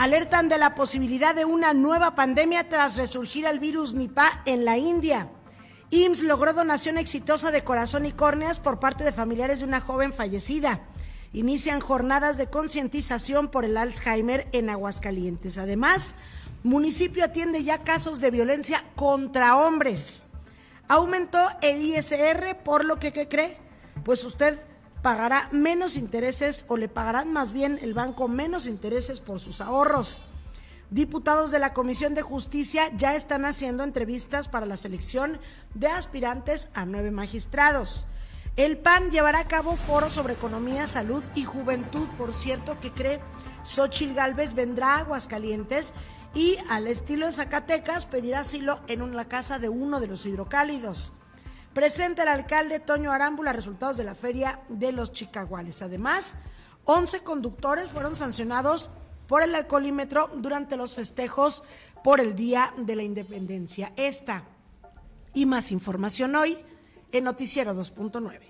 Alertan de la posibilidad de una nueva pandemia tras resurgir el virus Nipah en la India. IMSS logró donación exitosa de corazón y córneas por parte de familiares de una joven fallecida. Inician jornadas de concientización por el Alzheimer en Aguascalientes. Además, municipio atiende ya casos de violencia contra hombres. Aumentó el ISR, por lo que, ¿qué cree? Pues usted pagará menos intereses o le pagarán más bien el banco menos intereses por sus ahorros. Diputados de la Comisión de Justicia ya están haciendo entrevistas para la selección de aspirantes a nueve magistrados. El PAN llevará a cabo foros sobre economía, salud y juventud. Por cierto, que cree Xochil Gálvez vendrá a Aguascalientes y al estilo de Zacatecas pedirá asilo en una casa de uno de los hidrocálidos. Presenta el alcalde Toño Arámbula resultados de la feria de los Chicaguales. Además, 11 conductores fueron sancionados por el alcoholímetro durante los festejos por el Día de la Independencia. Esta y más información hoy en Noticiero 2.9.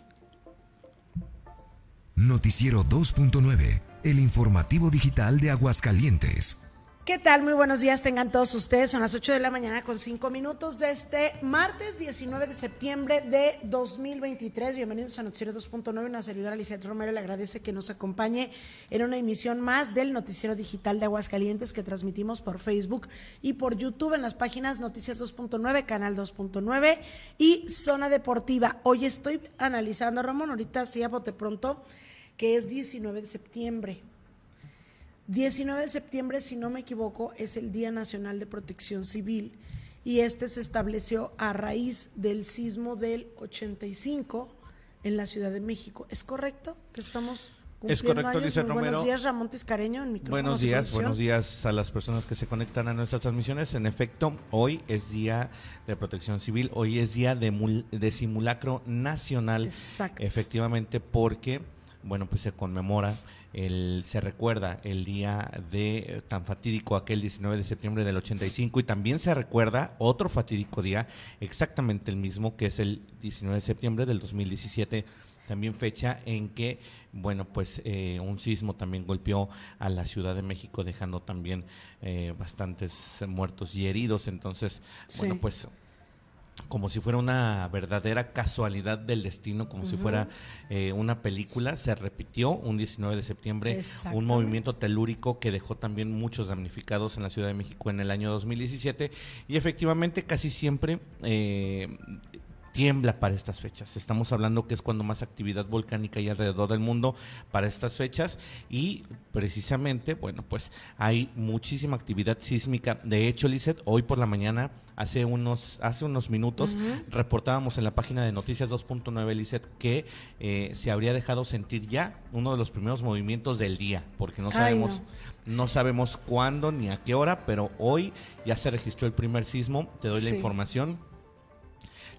Noticiero 2.9, el informativo digital de Aguascalientes. ¿Qué tal? Muy buenos días tengan todos ustedes. Son las 8 de la mañana con 5 minutos de este martes 19 de septiembre de 2023. Bienvenidos a Noticiero 2.9. Una servidora Lizeth Romero le agradece que nos acompañe en una emisión más del Noticiero Digital de Aguascalientes que transmitimos por Facebook y por YouTube en las páginas Noticias 2.9, Canal 2.9 y Zona Deportiva. Hoy estoy analizando, Ramón, ahorita sí a bote pronto, que es 19 de septiembre 19 de septiembre, si no me equivoco, es el Día Nacional de Protección Civil y este se estableció a raíz del sismo del 85 en la Ciudad de México. ¿Es correcto que estamos es correcto, dice Romero. Buenos días, Ramón Tiscareño, en. Buenos días, buenos días a las personas que se conectan a nuestras transmisiones. En efecto, hoy es Día de Protección Civil, hoy es Día de, de Simulacro Nacional. Exacto. Efectivamente, porque, bueno, pues se conmemora el, se recuerda el día de eh, tan fatídico aquel 19 de septiembre del 85 y también se recuerda otro fatídico día exactamente el mismo que es el 19 de septiembre del 2017 también fecha en que bueno pues eh, un sismo también golpeó a la Ciudad de México dejando también eh, bastantes muertos y heridos. Entonces bueno pues como si fuera una verdadera casualidad del destino, como si fuera eh, una película. Se repitió un 19 de septiembre un movimiento telúrico que dejó también muchos damnificados en la Ciudad de México en el año 2017 y efectivamente casi siempre eh, tiembla para estas fechas. Estamos hablando que es cuando más actividad volcánica hay alrededor del mundo para estas fechas y precisamente, bueno, pues hay muchísima actividad sísmica. De hecho, Lizeth, hoy por la mañana, hace unos, hace unos minutos, reportábamos en la página de Noticias 2.9, Lizeth, que eh, se habría dejado sentir ya uno de los primeros movimientos del día, porque no sabemos... no. sabemos cuándo ni a qué hora, pero hoy ya se registró el primer sismo. Te doy la información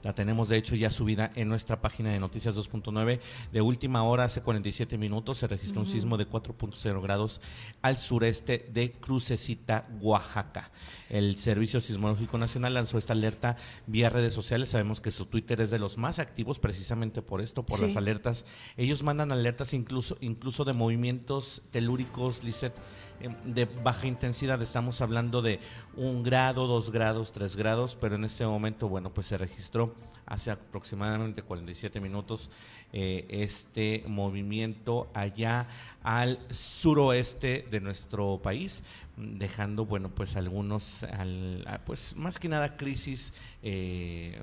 la tenemos de hecho ya subida en nuestra página de Noticias 2.9. De última hora, hace 47 minutos, se registró un sismo de 4.0 grados al sureste de Crucecita, Oaxaca. El Servicio Sismológico Nacional lanzó esta alerta vía redes sociales. Sabemos que su Twitter es de los más activos precisamente por esto, por las alertas. Ellos mandan alertas incluso, incluso de movimientos telúricos, Lisset Em, de baja intensidad, estamos hablando de un grado, dos grados, tres grados, pero en este momento, bueno, pues se registró hace aproximadamente 47 minutos eh, este movimiento allá al suroeste de nuestro país, dejando, bueno, pues algunos, pues más que nada crisis, eh,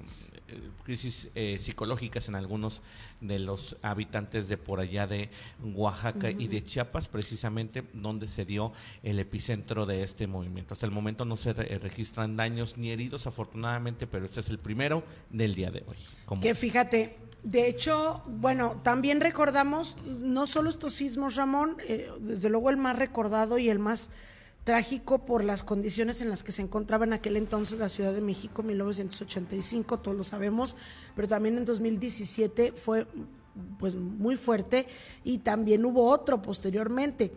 crisis eh, psicológicas en algunos de los habitantes de por allá de Oaxaca y de Chiapas, precisamente donde se dio el epicentro de este movimiento. Hasta el momento no se registran daños ni heridos, afortunadamente, pero este es el primero del día de hoy. Que fíjate, de hecho, bueno, también recordamos no solo estos sismos, Ramón, eh, desde luego el más recordado y el más trágico por las condiciones en las que se encontraba en aquel entonces la Ciudad de México, 1985, todos lo sabemos, pero también en 2017 fue pues muy fuerte y también hubo otro posteriormente.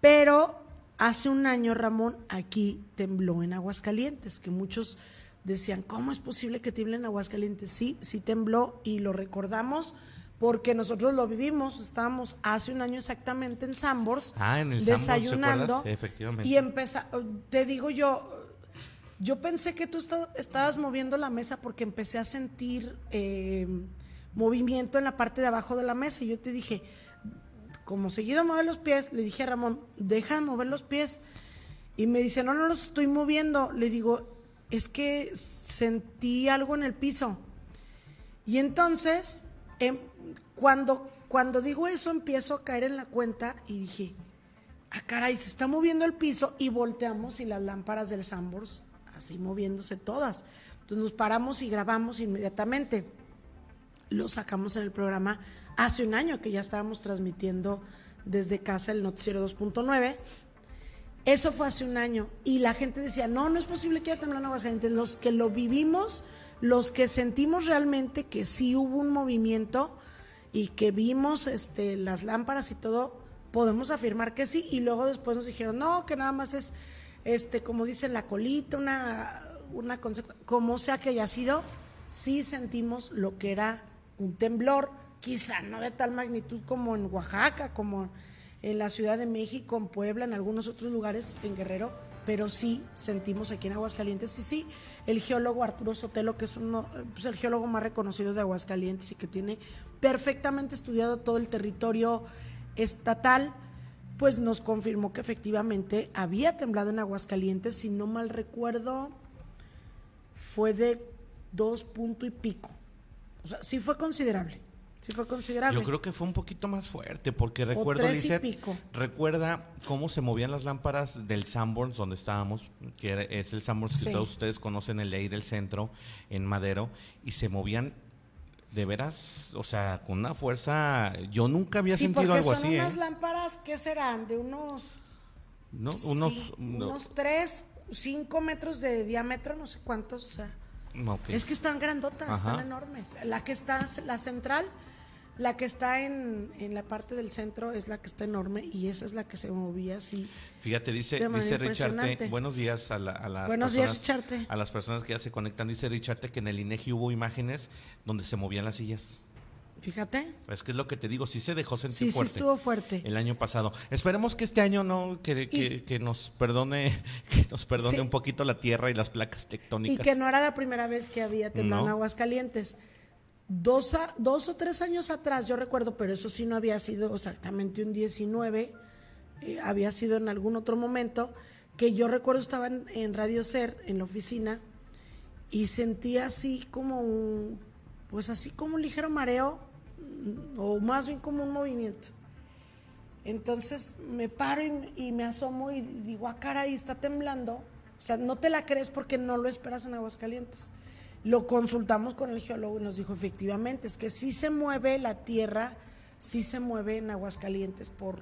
Pero hace un año, Ramón, aquí tembló en Aguascalientes, que muchos decían, ¿cómo es posible que tiemble en Aguascalientes? Sí, sí tembló y lo recordamos porque nosotros lo vivimos, estábamos hace un año exactamente en Sambors, Ah, en el Sanborns, desayunando y empezó, te digo yo, yo pensé que tú esta- estabas moviendo la mesa porque empecé a sentir eh, movimiento en la parte de abajo de la mesa y yo te dije, como seguido mover los pies, le dije a Ramón, deja de mover los pies. Y me dice, no, no los estoy moviendo. Le digo, es que sentí algo en el piso. Y entonces, em, cuando, cuando digo eso, empiezo a caer en la cuenta y dije, ah, caray, se está moviendo el piso y volteamos y las lámparas del Sambors así moviéndose todas. Entonces nos paramos y grabamos inmediatamente. Lo sacamos en el programa hace un año que ya estábamos transmitiendo desde casa el Noticiero 2.9. Eso fue hace un año y la gente decía, no, no es posible que haya temblado en Aguascalientes. Los que lo vivimos, los que sentimos realmente que sí hubo un movimiento y que vimos este, las lámparas y todo, podemos afirmar que sí. Y luego después nos dijeron, no, que nada más es, este, como dicen, la colita, una, una consecu- como sea que haya sido, sí sentimos lo que era un temblor, quizá no de tal magnitud como en Oaxaca, como en la Ciudad de México, en Puebla, en algunos otros lugares, en Guerrero, pero sí sentimos aquí en Aguascalientes. Y sí, el geólogo Arturo Sotelo, que es uno, pues el geólogo más reconocido de Aguascalientes y que tiene perfectamente estudiado todo el territorio estatal, pues nos confirmó que efectivamente había temblado en Aguascalientes, si no mal recuerdo, fue de dos punto y pico. O sea, sí fue considerable. Sí fue considerable. Yo creo que fue un poquito más fuerte, porque recuerdo, pico. recuerda cómo se movían las lámparas del Sanborns donde estábamos, que es el Sanborns Sí. que todos ustedes conocen, el ahí del centro, en Madero, y se movían de veras, o sea, con una fuerza, yo nunca había sí, sentido porque algo son así, unas ¿eh? lámparas, ¿qué serán? De unos, ¿No? Unos, sí, no, unos tres, cinco metros de diámetro, no sé cuántos, o sea. ok. Es que están grandotas, Ajá. están enormes. La que está, la central, la que está en, en la parte del centro es la que está enorme y esa es la que se movía así. Fíjate, dice, dice Richarte, buenos días a, la- a las Buenos días, personas, Richarte. a las personas que ya se conectan. Dice Richarte que en el INEGI hubo imágenes donde se movían las sillas. Fíjate. Es que es lo que te digo, sí se dejó sentir Sí, sí fuerte. estuvo fuerte. El año pasado. Esperemos que este año no, que, que- que nos perdone, que nos perdone Sí. un poquito la tierra y las placas Y tectónicas. que no era la primera vez que había temblado en No. Aguascalientes. Dos, a- dos o tres años atrás, yo recuerdo, pero eso sí no había sido exactamente un 19, eh, había sido en algún otro momento, que yo recuerdo estaba en, Radio Ser, en la oficina, y sentía así como un, pues así como un ligero mareo, mm, o más bien como un movimiento. Entonces me paro y, y me asomo y digo, ah, caray, está temblando. O sea, no te la crees porque no lo esperas en Aguascalientes. Lo consultamos con el geólogo y nos dijo, efectivamente, es que sí se mueve la tierra, sí se mueve en Aguascalientes por,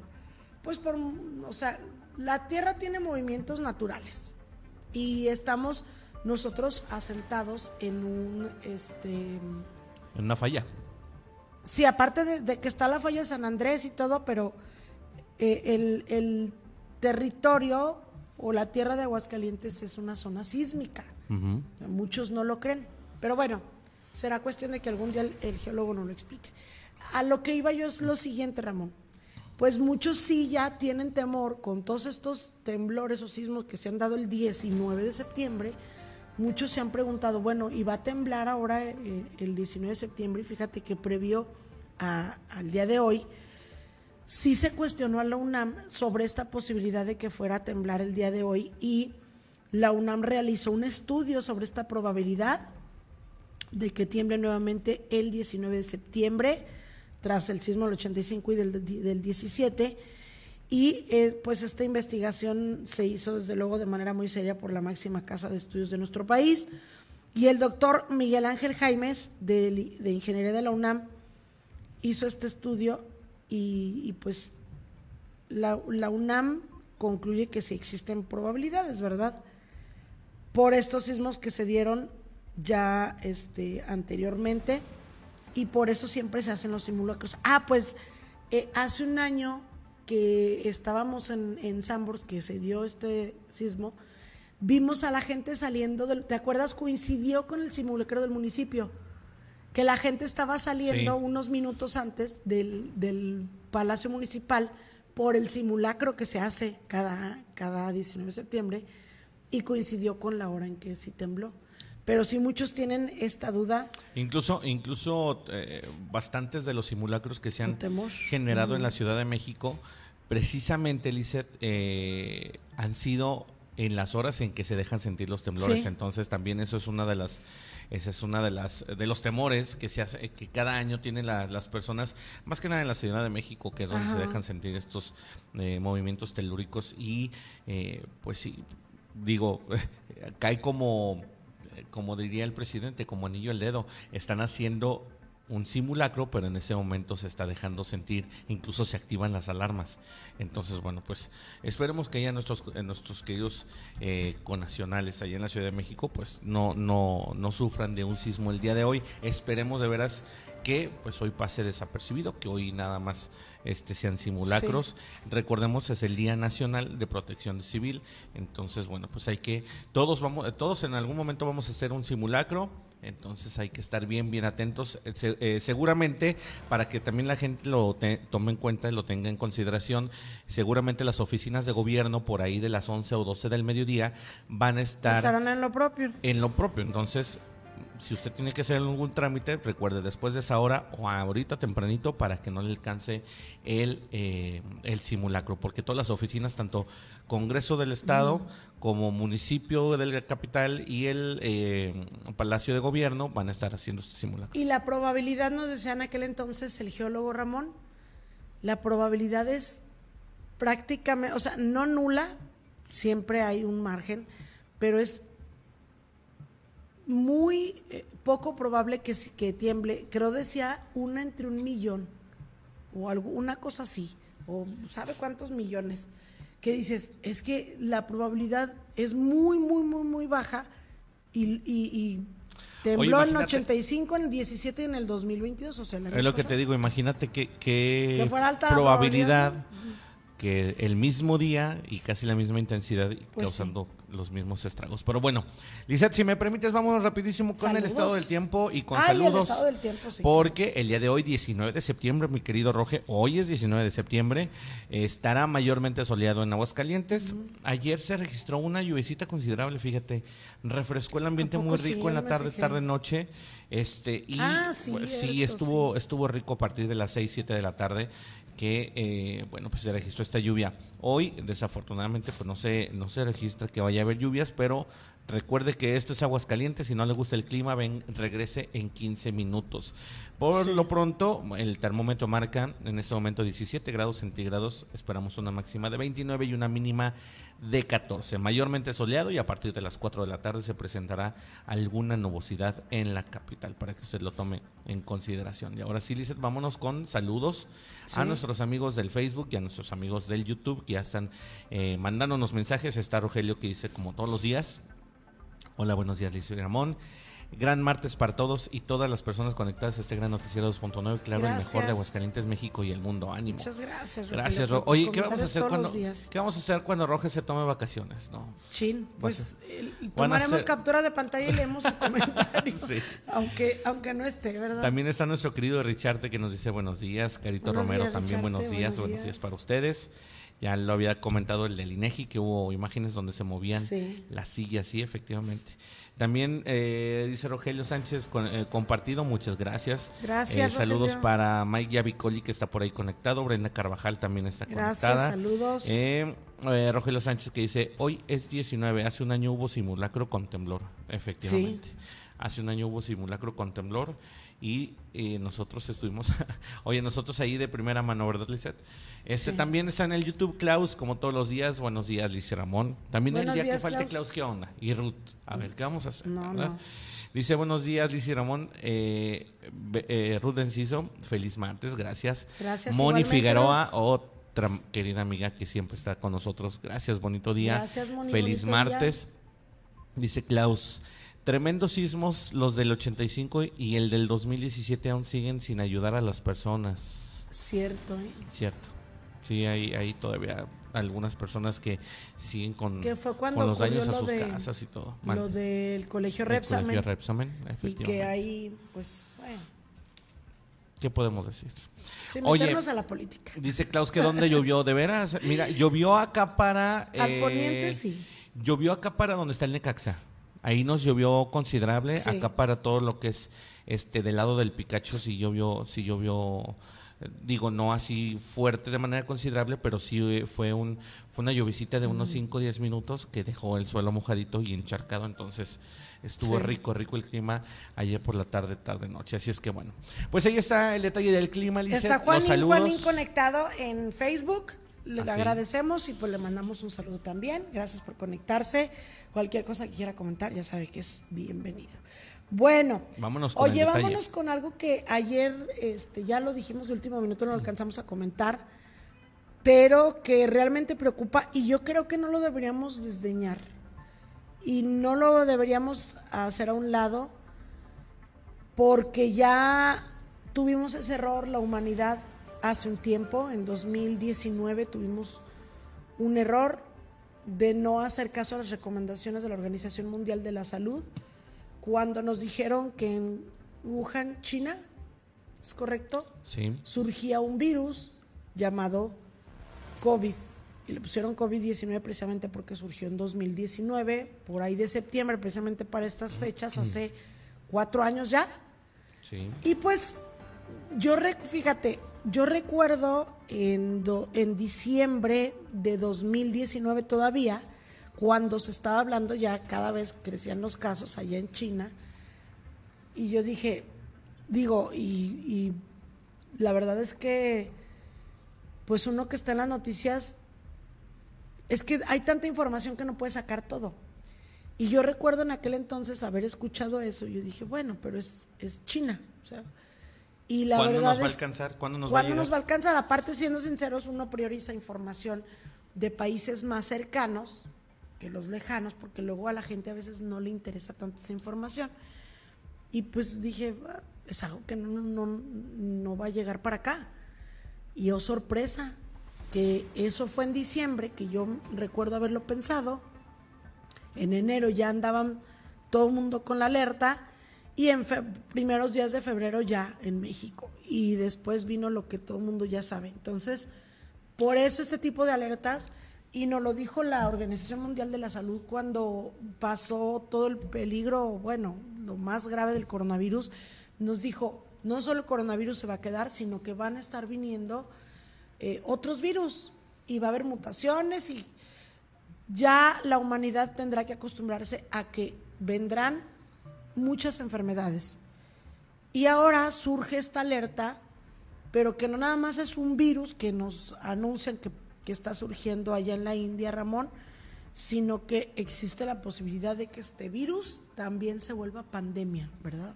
pues por, o sea, la tierra tiene movimientos naturales y estamos nosotros asentados en un, este, En una falla. Sí, aparte de, de que está la falla de San Andrés y todo, pero eh, el, el territorio o la tierra de Aguascalientes es una zona sísmica. Muchos no lo creen. Pero bueno, será cuestión de que algún día el, geólogo nos lo explique. A lo que iba yo es lo siguiente, Ramón. Pues muchos sí ya tienen temor con todos estos temblores o sismos que se han dado el 19 de septiembre. Muchos se han preguntado, bueno, ¿y va a temblar ahora eh, el 19 de septiembre? Y fíjate que previo al día de hoy, sí se cuestionó a la UNAM sobre esta posibilidad de que fuera a temblar el día de hoy y la UNAM realizó un estudio sobre esta probabilidad de que tiemble nuevamente el 19 de septiembre tras el sismo del 85 y del, del 17 y eh, pues esta investigación se hizo desde luego de manera muy seria por la máxima casa de estudios de nuestro país y el doctor Miguel Ángel Jaimes de, de Ingeniería de la UNAM hizo este estudio y, pues la, la, UNAM concluye que sí existen probabilidades, ¿verdad? Por estos sismos que se dieron ya este, anteriormente y por eso siempre se hacen los simulacros. Ah, pues eh, hace un año que estábamos en, en Sambors, que se dio este sismo, vimos a la gente saliendo, del, ¿te acuerdas? Coincidió con el simulacro del municipio que la gente estaba saliendo unos minutos antes del, del, Palacio Municipal por el simulacro que se hace cada, cada 19 de septiembre y coincidió con la hora en que sí tembló. Pero sí muchos tienen esta duda. Incluso, incluso eh, bastantes de los simulacros que se han generado en la Ciudad de México, precisamente, Lizeth, eh, han sido en las horas en que se dejan sentir los temblores. Entonces también eso es una de las ese es una de las de los temores que se hace, que cada año tienen las personas, más que nada en la Ciudad de México, que es donde se dejan sentir estos eh, movimientos telúricos y eh, pues sí, digo, cae como como diría el presidente, como anillo el dedo, están haciendo un simulacro, pero en ese momento se está dejando sentir, incluso se activan las alarmas. Entonces, bueno, pues esperemos que ya nuestros, eh, nuestros queridos eh, conacionales allá en la Ciudad de México, pues no, no, no sufran de un sismo el día de hoy. Esperemos de veras que pues hoy pase desapercibido, que hoy nada más este sean simulacros. Recordemos es el Día Nacional de Protección Civil, entonces bueno, pues hay que todos vamos todos en algún momento vamos a hacer un simulacro entonces hay que estar bien, bien atentos. Eh, eh, seguramente, para que también la gente lo tome en cuenta y lo tenga en consideración, seguramente las oficinas de gobierno por ahí de las 11 o 12 del mediodía van a estar... Estarán en lo propio. En lo propio. Entonces, si usted tiene que hacer algún trámite, recuerde después de esa hora o ahorita tempranito para que no le alcance el, eh, el simulacro, porque todas las oficinas, tanto Congreso del Estado como municipio de la capital y el eh, Palacio de Gobierno van a estar haciendo este simulacro. Y la probabilidad, nos decía en aquel entonces el geólogo Ramón, la probabilidad es prácticamente, o sea, no nula, siempre hay un margen, pero es muy eh, poco probable que, que tiemble. Creo decía una entre un millón o algo, una cosa así, o sabe cuántos millones. Que dices, es que la probabilidad es muy, muy, muy, muy baja y, y, tembló en 85, en el 17 y en el 2022. O sea, es lo que te digo, imagínate que, que, probabilidad, que el mismo día y casi la misma intensidad pues causando los mismos estragos. Pero bueno, Lizeth, si me permites, vámonos rapidísimo con el estado del tiempo y con saludos. El estado del tiempo, sí. Porque el día de hoy, 19 de septiembre, mi querido Roge, hoy es 19 de septiembre, estará mayormente soleado en Aguascalientes. Ayer se registró una lluvecita considerable, fíjate, refrescó el ambiente muy rico en la tarde, tarde, noche. Este, y ah, sí, estuvo, estuvo rico a partir de las 6, 7 de la tarde que eh, bueno pues se registró esta lluvia. Hoy desafortunadamente pues no se no se registra que vaya a haber lluvias pero recuerde que esto es Aguascalientes. Si no le gusta el clima ven regrese en 15 minutos. Por lo pronto el termómetro marca en este momento 17 grados centígrados. Esperamos una máxima de 29 y una mínima de 14. Mayormente soleado y a partir de las 4 de la tarde se presentará alguna nubosidad en la capital para que usted lo tome en consideración. Y ahora sí, Lizeth, vámonos con saludos a nuestros amigos del Facebook y a nuestros amigos del YouTube que ya están eh, mandándonos mensajes. Está Rogelio que dice como todos los días. Hola, buenos días, Lizeth Ramón. Gran martes para todos y todas las personas conectadas a este gran noticiero 2.9, claro, el mejor de Aguascalientes, México y el mundo. Ánimo. Muchas gracias, Gracias, Ro Oye, ¿qué vamos a hacer cuando qué vamos a hacer cuando Roge se tome vacaciones, no? Chin, pues eh, tomaremos capturas de pantalla y leemos su comentario. Aunque aunque no esté, ¿verdad? También está nuestro querido Richarte que nos dice buenos días, Carito Romero también buenos días, buenos días, para ustedes. Ya lo había comentado el del INEGI que hubo imágenes donde se movían las sillas, sí, efectivamente. También eh, dice Rogelio Sánchez, eh, compartido, muchas gracias. Gracias. Eh, saludos para Mike Yavicoli, que está por ahí conectado. Brenda Carvajal también está conectada. Gracias, saludos. Rogelio Sánchez que dice, hoy es 19, hace un año hubo simulacro con temblor, efectivamente. Hace un año hubo simulacro con temblor y nosotros estuvimos, oye, nosotros ahí de primera mano, ¿verdad, Lizette? Este también está en el YouTube, Klaus, como todos los días. Buenos días, Liz Ramón. También el día que falte Klaus. ¿qué onda? Y Ruth, a ver, ¿qué vamos a hacer? Dice, buenos días, Liz Ramón. Eh, eh, Ruth Enciso, feliz martes, gracias. Gracias. Moni Figueroa, otra querida amiga que siempre está con nosotros. Gracias, bonito día. Gracias, Moni. Feliz martes. Dice Klaus, tremendos sismos los del 85 y el del 2017 aún siguen sin ayudar a las personas. Cierto, ¿eh? Cierto. Sí, ahí, ahí todavía algunas personas que siguen con, Que fue cuando con los daños a sus de- casas y todo. Lo del colegio El Repsamen. colegio Repsamen, y que ahí, pues, bueno, ¿Qué podemos decir? sin Oye, meternos a la política. Dice Klaus que dónde llovió, de veras. Mira, llovió acá para. Al eh, poniente, sí. Llovió acá para donde está el Necaxa. Ahí nos llovió considerable. Sí. Acá para todo lo que es este del lado del Picacho sí llovió, sí llovió. Digo, no así fuerte de manera considerable, pero sí eh, fue un fue una llovizita de unos 5 o 10 minutos que dejó el suelo mojadito y encharcado. Entonces estuvo Sí. rico, rico el clima ayer por la tarde, tarde, noche. Así es que bueno. Pues ahí está el detalle del clima, Lizeth. Está Juanín. Juanín conectado en Facebook. Le Así. agradecemos y pues le mandamos un saludo también. Gracias por conectarse. Cualquier cosa que quiera comentar, ya sabe que es bienvenido. Bueno, Vámonos con oye, vámonos con algo que ayer este, ya lo dijimos de último minuto, no lo alcanzamos a comentar, pero que realmente preocupa y yo creo que no lo deberíamos desdeñar y no lo deberíamos hacer a un lado porque ya tuvimos ese error la humanidad hace un tiempo, en 2019 tuvimos un error de no hacer caso a las recomendaciones de la Organización Mundial de la Salud cuando nos dijeron que en Wuhan, China, ¿es correcto? Sí. surgía un virus llamado COVID. Y le pusieron COVID-19 precisamente porque surgió en 2019, por ahí de septiembre, precisamente para estas fechas, hace cuatro años ya. Sí. Y pues, yo, fíjate, yo recuerdo en, do- en diciembre de 2019 todavía, cuando se estaba hablando ya, cada vez crecían los casos allá en China, y yo dije, digo, y, y la verdad es que, pues uno que está en las noticias, es que hay tanta información que no puede sacar todo. Y yo recuerdo en aquel entonces haber escuchado eso. Yo dije, bueno, pero es, es China. O sea, y la ¿Cuándo verdad nos va a es- alcanzar? ¿Cuándo nos va a ¿cuándo nos va a alcanzar? Aparte, siendo sinceros, uno prioriza información de países más cercanos que los lejanos, porque luego a la gente a veces no le interesa tanto esa información. Y pues dije, "Ah, es algo que no, no, no va a llegar para acá. Y oh sorpresa, que eso fue en diciembre, que yo recuerdo haberlo pensado. En enero ya andaban todo el mundo con la alerta y en primeros días de febrero ya en México. Y después vino lo que todo el mundo ya sabe. Entonces, por eso este tipo de alertas, y nos lo dijo la Organización Mundial de la Salud cuando pasó todo el peligro, bueno, lo más grave del coronavirus, nos dijo, no solo el coronavirus se va a quedar, sino que van a estar viniendo eh, otros virus y va a haber mutaciones y ya la humanidad tendrá que acostumbrarse a que vendrán muchas enfermedades. Y ahora surge esta alerta, pero que no nada más es un virus que nos anuncian que, que está surgiendo allá en la India, Ramón, sino que existe la posibilidad de que este virus también se vuelva pandemia, ¿verdad?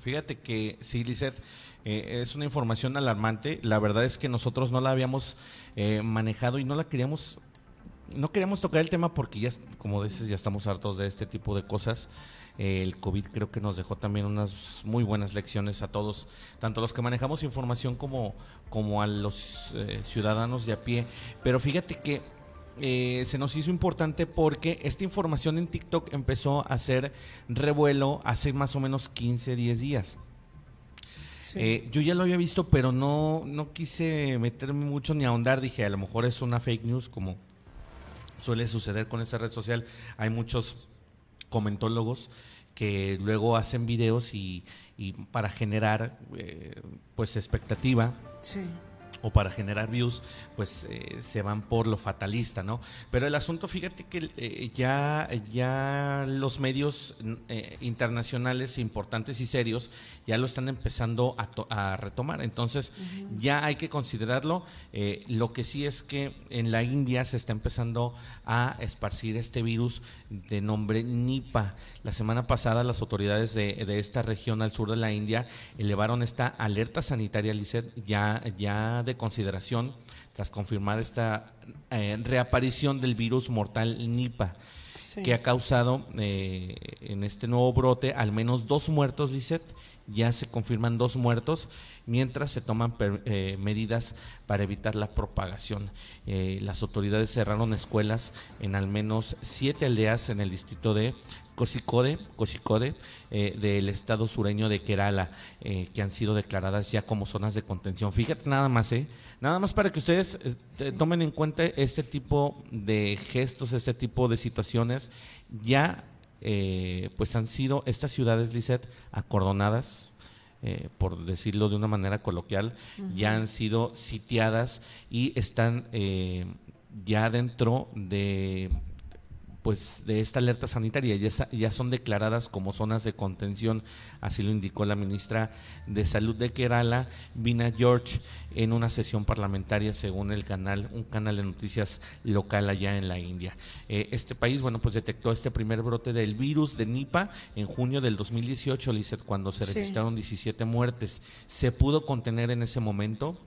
Fíjate que sí, Lizeth, eh, es una información alarmante. La verdad es que nosotros no la habíamos eh, manejado y no la queríamos, no queríamos tocar el tema porque ya, como dices, ya estamos hartos de este tipo de cosas. El COVID creo que nos dejó también unas muy buenas lecciones a todos, tanto los que manejamos información como, como a los eh, ciudadanos de a pie. Pero fíjate que eh, se nos hizo importante porque esta información en TikTok empezó a hacer revuelo hace más o menos 15, 10 días. Eh, yo ya lo había visto, pero no, no quise meterme mucho ni ahondar. Dije, a lo mejor es una fake news, como suele suceder con esta red social. Hay muchos comentólogos que luego hacen videos y, y para generar eh, pues expectativa Sí. O para generar views, pues eh, se van por lo fatalista, ¿no? Pero el asunto, fíjate que eh, ya, ya los medios eh, internacionales importantes y serios ya lo están empezando a, to- a retomar. Entonces, ya hay que considerarlo. Lo que sí es que en la India se está empezando a esparcir este virus de nombre Nipah. La semana pasada las autoridades de, de esta región al sur de la India elevaron esta alerta sanitaria, Lizeth, ya, ya de consideración tras confirmar esta eh, reaparición del virus mortal Nipah Sí. que ha causado eh, en este nuevo brote al menos dos muertos, Lizeth, ya se confirman dos muertos, mientras se toman eh, medidas para evitar la propagación. Las autoridades cerraron escuelas en al menos siete aldeas en el distrito de Cosicode, Cosicode eh, del estado sureño de Kerala, eh, que han sido declaradas ya como zonas de contención. Fíjate nada más, ¿eh? Nada más para que ustedes eh, tomen en cuenta este tipo de gestos, este tipo de situaciones, ya pues han sido estas ciudades, Lisset, acordonadas, por decirlo de una manera coloquial, ya han sido sitiadas y están ya dentro de pues de esta alerta sanitaria ya, ya, son declaradas como zonas de contención, así lo indicó la ministra de Salud de Kerala, Vina George, en una sesión parlamentaria según el canal, un canal de noticias local allá en la India. Eh, este país, bueno, pues detectó este primer brote del virus de Nipah en junio del 2018, Lizeth, cuando se registraron 17 muertes. Se pudo contener en ese momento,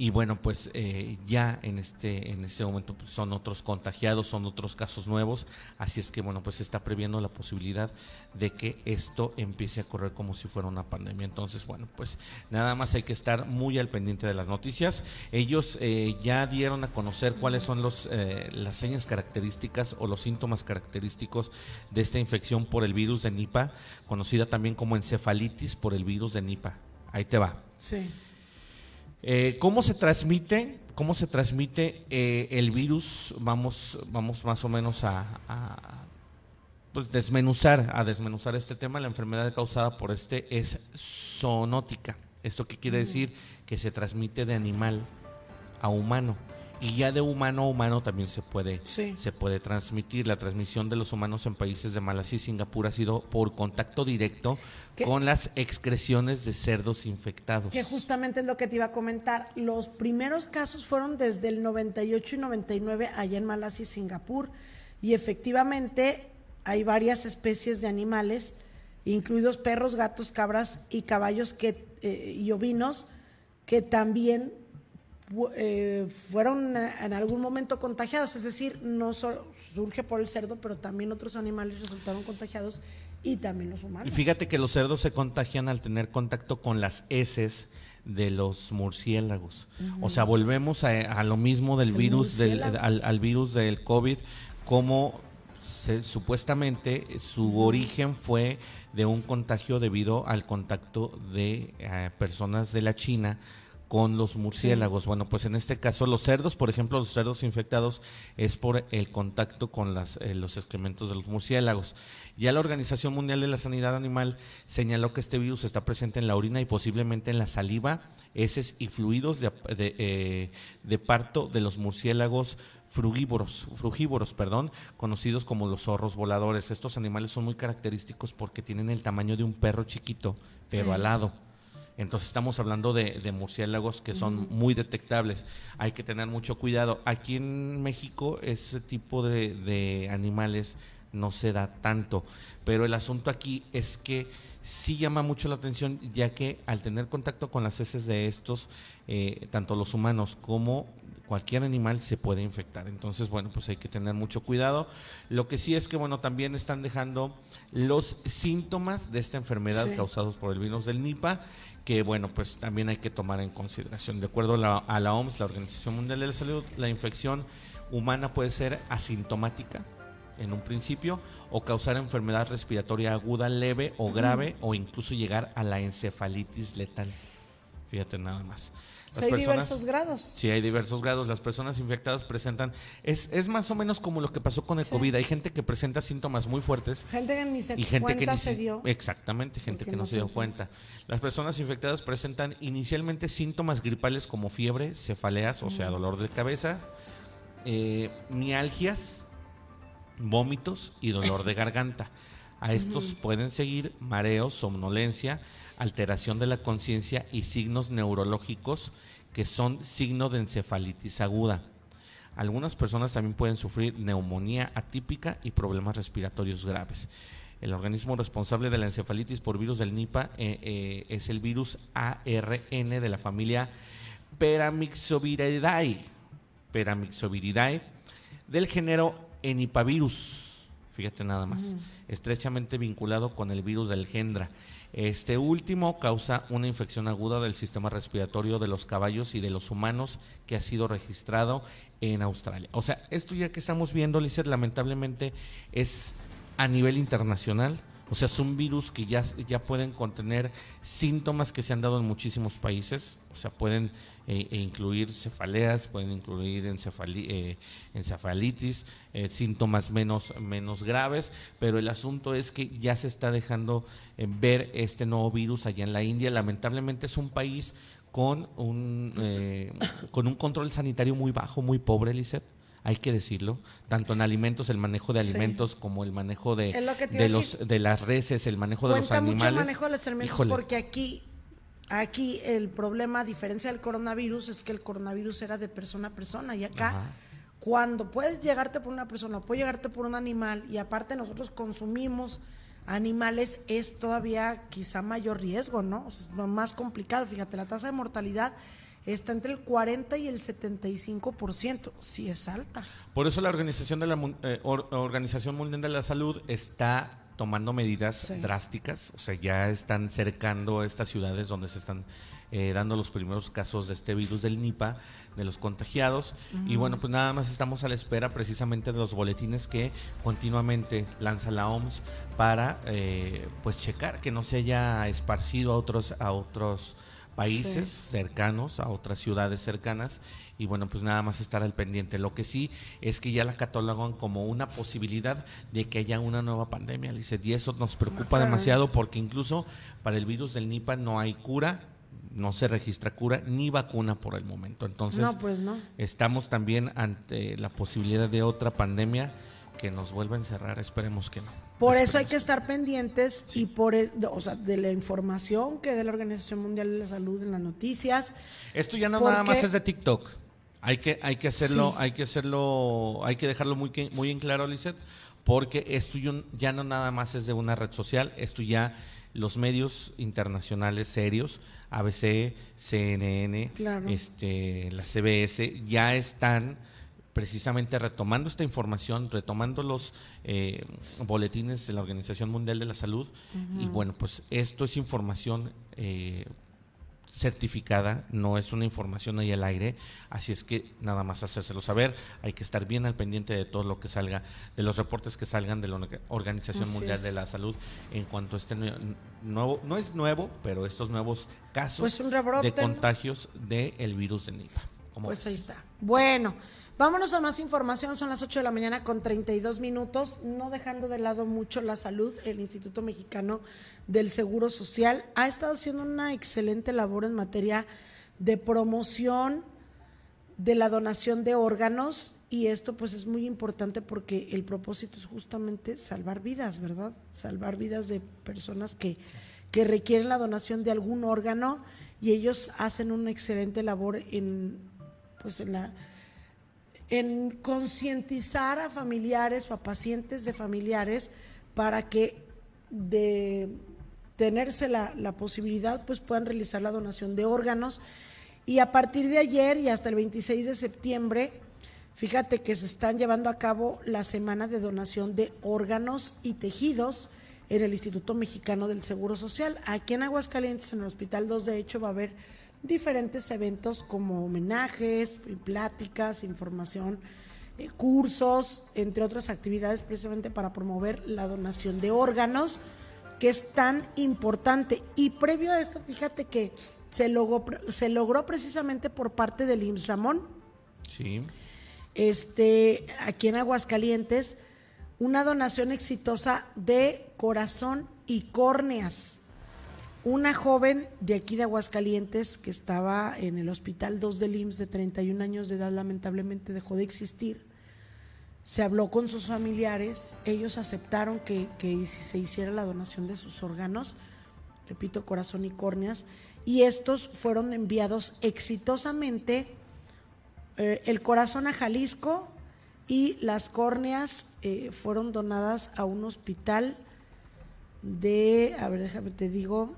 y bueno pues eh, ya en este en este momento pues, son otros contagiados son otros casos nuevos así es que bueno pues se está previendo la posibilidad de que esto empiece a correr como si fuera una pandemia. Entonces bueno pues nada más hay que estar muy al pendiente de las noticias. Ellos eh, ya dieron a conocer cuáles son los eh, las señas características o los síntomas característicos de esta infección por el virus de Nipah conocida también como encefalitis por el virus de Nipah. Ahí te va. Sí eh, ¿Cómo se transmite? ¿Cómo se transmite eh, el virus? Vamos, vamos más o menos a, pues desmenuzar, a desmenuzar este tema. La enfermedad causada por este es zoonótica. ¿Esto qué quiere decir? Que se transmite de animal a humano y ya de humano a humano también se puede se puede transmitir. La transmisión de los humanos en países de Malasia y Singapur ha sido por contacto directo con las excreciones de cerdos infectados. Que justamente es lo que te iba a comentar. Los primeros casos fueron desde el 98 y 99 allá en Malasia y Singapur. Y efectivamente hay varias especies de animales incluidos perros gatos cabras y caballos que eh, y ovinos que también eh, fueron en algún momento contagiados, es decir, no surge por el cerdo, pero también otros animales resultaron contagiados y también los humanos. Y fíjate que los cerdos se contagian al tener contacto con las heces de los murciélagos. O sea, volvemos a, lo mismo del virus, del, al, virus del COVID, como supuestamente su origen fue de un contagio debido al contacto de eh, personas de la China con los murciélagos. Bueno, pues en este caso los cerdos, por ejemplo, los cerdos infectados es por el contacto con las, eh, los excrementos de los murciélagos. Ya la Organización Mundial de la Sanidad Animal señaló que este virus está presente en la orina y posiblemente en la saliva, heces y fluidos de, eh, de parto de los murciélagos frugívoros, frugívoros, perdón, conocidos como los zorros voladores. Estos animales son muy característicos porque tienen el tamaño de un perro chiquito, pero alado. Entonces estamos hablando de, murciélagos que son muy detectables. Hay que tener mucho cuidado. Aquí en México ese tipo de, animales no se da tanto, pero el asunto aquí es que sí llama mucho la atención ya que al tener contacto con las heces de estos, eh, tanto los humanos como cualquier animal se puede infectar. Entonces, bueno, pues hay que tener mucho cuidado. Lo que sí es que, bueno, también están dejando los síntomas de esta enfermedad causados por el virus del Nipah que bueno, pues también hay que tomar en consideración. De acuerdo a la, OMS, la Organización Mundial de la Salud, la infección humana puede ser asintomática en un principio o causar enfermedad respiratoria aguda, leve o grave o incluso llegar a la encefalitis letal. Fíjate nada más hay diversos grados. Sí, hay diversos grados. Las personas infectadas presentan, es, es más o menos como lo que pasó con el COVID. Hay gente que presenta síntomas muy fuertes. Gente que ni se y gente cuenta que se dio. Exactamente, gente que no, se dio cuenta. Las personas infectadas presentan inicialmente síntomas gripales como fiebre, cefaleas, o sea, dolor de cabeza, eh, mialgias, vómitos y dolor de garganta. A estos pueden seguir mareos, somnolencia, alteración de la conciencia y signos neurológicos que son signo de encefalitis aguda. Algunas personas también pueden sufrir neumonía atípica y problemas respiratorios graves. El organismo responsable de la encefalitis por virus del Nipah eh, eh, es el virus ARN de la familia Peramyxoviridae, Peramyxoviridae del género Enipavirus. Fíjate nada más estrechamente vinculado con el virus del Gendra. Este último causa una infección aguda del sistema respiratorio de los caballos y de los humanos que ha sido registrado en Australia. O sea, esto ya que estamos viendo, Lizeth, lamentablemente es a nivel internacional. O sea, es un virus que ya, ya pueden contener síntomas que se han dado en muchísimos países. O sea, pueden eh, e incluir cefaleas, pueden incluir eh, encefalitis, eh, síntomas menos, menos graves, pero el asunto es que ya se está dejando ver este nuevo virus allá en la India. Lamentablemente es un país con un, con un control sanitario muy bajo, muy pobre, Lisset hay que decirlo, tanto en alimentos, el manejo de alimentos como el manejo de, de los de las reses, el manejo de los animales. mucho el manejo de los alimentos porque aquí aquí el problema a diferencia del coronavirus es que el coronavirus era de persona a persona y acá cuando puedes llegarte por una persona, puede llegarte por un animal y aparte nosotros consumimos animales es todavía quizá mayor riesgo, ¿no? es más complicado, fíjate, la tasa de mortalidad está entre el 40 y el 75%, sí es alta. Por eso la Organización, de la, eh, Organización Mundial de la Salud está tomando medidas drásticas, o sea, ya están cercando estas ciudades donde se están eh, dando los primeros casos de este virus del Nipa, de los contagiados. Y bueno, pues nada más estamos a la espera precisamente de los boletines que continuamente lanza la OMS para eh, pues checar que no se haya esparcido a otros, a otros países cercanos, a otras ciudades cercanas, y bueno, pues nada más estar al pendiente. Lo que sí es que ya la catalogan como una posibilidad de que haya una nueva pandemia, dice, y eso nos preocupa demasiado porque incluso para el virus del Nipa no hay cura, no se registra cura ni vacuna por el momento. Entonces, pues estamos también ante la posibilidad de otra pandemia que nos vuelva a encerrar, esperemos que no. Por eso hay que estar pendientes y por, e, o sea, de la información que de la Organización Mundial de la Salud en las noticias. Esto ya no nada más es de TikTok. Hay que, hay que hacerlo, hay que hacerlo, hay que dejarlo muy, muy en claro, Lizeth, porque esto ya no nada más es de una red social, esto ya los medios internacionales serios, ABC, CNN, este, la CBS, ya están precisamente retomando esta información, retomando los eh, boletines de la Organización Mundial de la Salud. Y bueno, pues esto es información eh, certificada, no es una información ahí al aire, así es que nada más hacérselo saber, hay que estar bien al pendiente de todo lo que salga, de los reportes que salgan de la Organización Mundial de la Salud en cuanto a este nuevo, no es nuevo, pero estos nuevos casos pues de contagios del virus de Nipah. Pues ahí está. Bueno, Vámonos a más información, son las 8 de la mañana con 32 minutos, no dejando de lado mucho la salud, el Instituto Mexicano del Seguro Social ha estado haciendo una excelente labor en materia de promoción de la donación de órganos y esto pues es muy importante porque el propósito es justamente salvar vidas, ¿verdad? Salvar vidas de personas que, que requieren la donación de algún órgano y ellos hacen una excelente labor en pues en la en concientizar a familiares o a pacientes de familiares para que de tenerse la, la, posibilidad pues puedan realizar la donación de órganos. Y a partir de ayer y hasta el 26 de septiembre fíjate que se están llevando a cabo la semana de donación de órganos y tejidos en el Instituto Mexicano del Seguro Social. Aquí en Aguascalientes en el Hospital 2 de hecho va a haber diferentes eventos como homenajes, pláticas, información, eh, cursos, entre otras actividades precisamente para promover la donación de órganos, que es tan importante. Y previo a esto, fíjate que se logró, se logró precisamente por parte del IMSS Ramón. Sí. Este, aquí en Aguascalientes, una donación exitosa de corazón y córneas una joven de aquí de Aguascalientes que estaba en el hospital 2 del IMSS de 31 años de edad lamentablemente dejó de existir. Se habló con sus familiares, ellos aceptaron que, que se hiciera la donación de sus órganos, repito, corazón y córneas, y estos fueron enviados exitosamente, eh, el corazón a Jalisco y las córneas eh, fueron donadas a un hospital de, a ver, déjame te digo,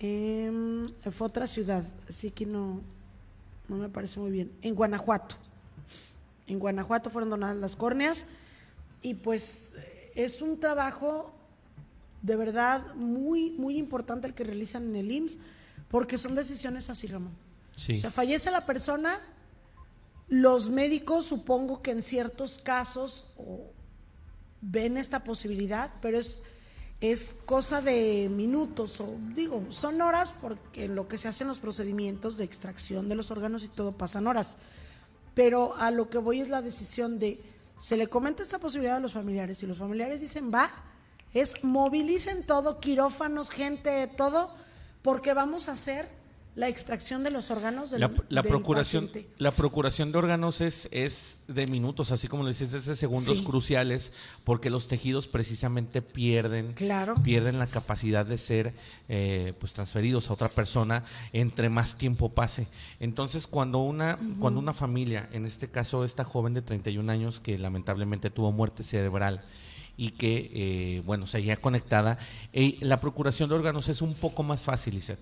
fue otra ciudad, así que no, no me parece muy bien. En Guanajuato. En Guanajuato fueron donadas las córneas y pues es un trabajo de verdad muy, muy importante el que realizan en el IMSS, porque son decisiones así, Ramón. Sí. O sea, fallece la persona, los médicos supongo que en ciertos casos ven esta posibilidad, pero es, es cosa de minutos, o digo, son horas porque lo que se hacen los procedimientos de extracción de los órganos y todo pasan horas. Pero a lo que voy es la decisión de, se le comenta esta posibilidad a los familiares y los familiares dicen, va, es movilicen todo, quirófanos, gente, todo, porque vamos a hacer la extracción de los órganos del, la, la del procuración paciente. la procuración de órganos es es de minutos así como le dices es de segundos Sí. cruciales porque los tejidos precisamente pierden Claro. pierden la capacidad de ser eh, pues transferidos a otra persona entre más tiempo pase entonces cuando una cuando una familia en este caso esta joven de 31 años que lamentablemente tuvo muerte cerebral y que eh, bueno seguía conectada eh, la procuración de órganos es un poco más fácil Lisette.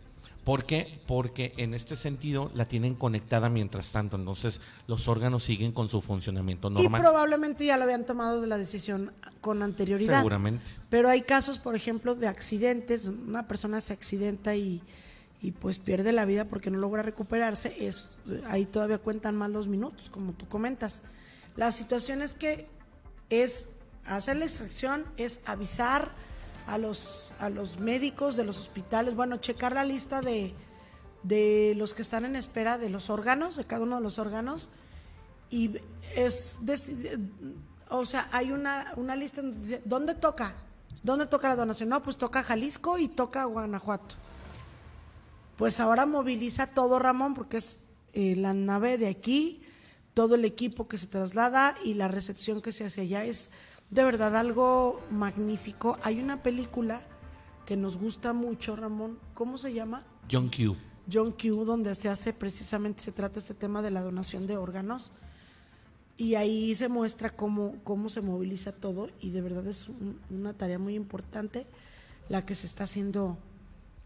¿Por qué? Porque en este sentido la tienen conectada mientras tanto, entonces los órganos siguen con su funcionamiento Y normal. probablemente ya lo habían tomado de la decisión con anterioridad. Seguramente. Pero hay casos, por ejemplo, de accidentes, una persona se accidenta y, y pues pierde la vida porque no logra recuperarse, es, ahí todavía cuentan más los minutos, como tú comentas. La situación es que es hacer la extracción, es avisar a los, a los médicos de los hospitales, bueno, checar la lista de, de los que están en espera de los órganos, de cada uno de los órganos, y es o sea hay una, una lista donde dice, ¿dónde toca? ¿Dónde toca la donación? No, pues toca Jalisco y toca Guanajuato. Pues ahora moviliza todo Ramón porque es eh, la nave de aquí, todo el equipo que se traslada y la recepción que se hace allá es de verdad algo magnífico. Hay una película que nos gusta mucho, Ramón. ¿Cómo se llama? John Q. John Q, donde se hace precisamente, se trata este tema de la donación de órganos. Y ahí se muestra cómo, cómo se moviliza todo y de verdad es un- una tarea muy importante la que se está haciendo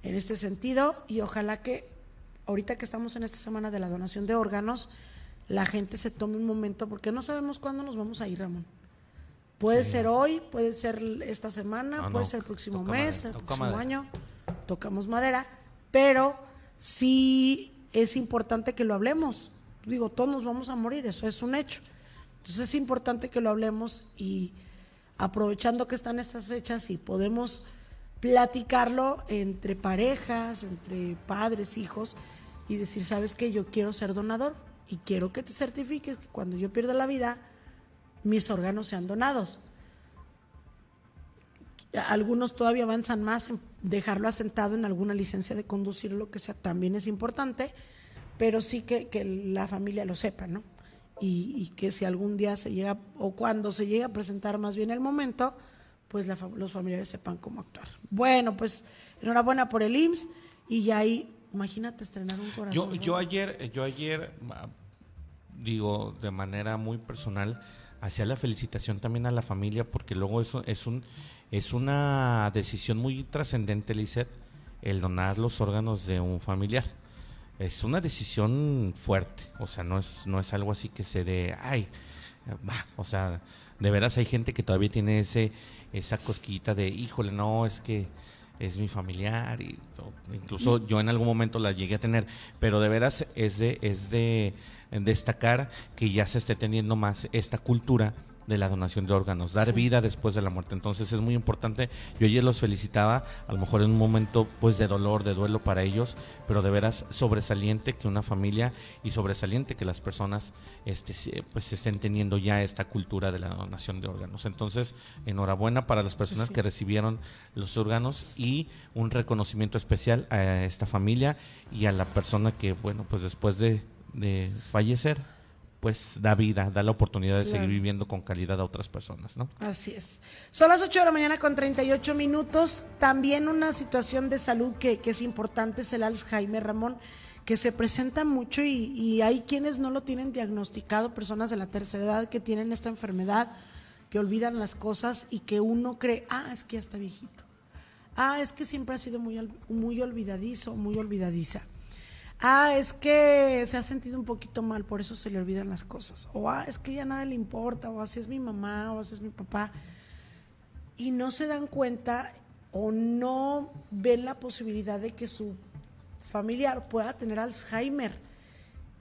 en este sentido y ojalá que ahorita que estamos en esta semana de la donación de órganos, la gente se tome un momento porque no sabemos cuándo nos vamos a ir, Ramón. Puede ser hoy, puede ser esta semana, No, puede no, ser el próximo toca mes, madera, el próximo madera. año, tocamos madera, pero sí es importante que lo hablemos. Digo, todos nos vamos a morir, eso es un hecho. Entonces es importante que lo hablemos y aprovechando que están estas fechas y podemos platicarlo entre parejas, entre padres, hijos y decir, ¿sabes qué? Yo quiero ser donador y quiero que te certifiques que cuando yo pierda la vida, mis órganos sean donados. Algunos todavía avanzan más en dejarlo asentado en alguna licencia de conducir o lo que sea, también es importante, pero sí que, que la familia lo sepa, ¿no? Y, y que si algún día se llega, o cuando se llega a presentar más bien el momento, pues la los familiares sepan cómo actuar. Bueno, pues enhorabuena por el IMSS y ya ahí, imagínate estrenar un corazón. Yo, ayer, yo ayer, digo, de manera muy personal, hacía la felicitación también a la familia porque luego eso es un es una decisión muy trascendente, Lizeth, el donar los órganos de un familiar. Es una decisión fuerte, o sea, no es no es algo así que se dé, ay, va, o sea, de veras hay gente que todavía tiene ese esa cosquillita de, híjole, no, es que es mi familiar y incluso yo en algún momento la llegué a tener, pero de veras es de es de destacar que ya se esté teniendo más esta cultura de la donación de órganos, dar Sí. vida después de la muerte. Entonces es muy importante. Yo ayer los felicitaba, a lo mejor en un momento pues de dolor, de duelo para ellos, pero de veras sobresaliente que una familia y sobresaliente que las personas este se- pues estén teniendo ya esta cultura de la donación de órganos. Entonces, enhorabuena para las personas Sí. que recibieron los órganos y un reconocimiento especial a esta familia y a la persona que bueno, pues después de, de fallecer pues da vida, da la oportunidad de Claro. seguir viviendo con calidad a otras personas, ¿no? Así es. Son las 8 de la mañana con 38 minutos. También una situación de salud que, que es importante es el Alzheimer, Ramón, que se presenta mucho y, y hay quienes no lo tienen diagnosticado, personas de la tercera edad que tienen esta enfermedad, que olvidan las cosas y que uno cree, ah, es que ya está viejito. Ah, es que siempre ha sido muy, muy olvidadizo, muy olvidadiza. Ah, es que se ha sentido un poquito mal, por eso se le olvidan las cosas. O ah, es que ya nada le importa, o así es mi mamá, o así es mi papá. Y no se dan cuenta o no ven la posibilidad de que su familiar pueda tener Alzheimer.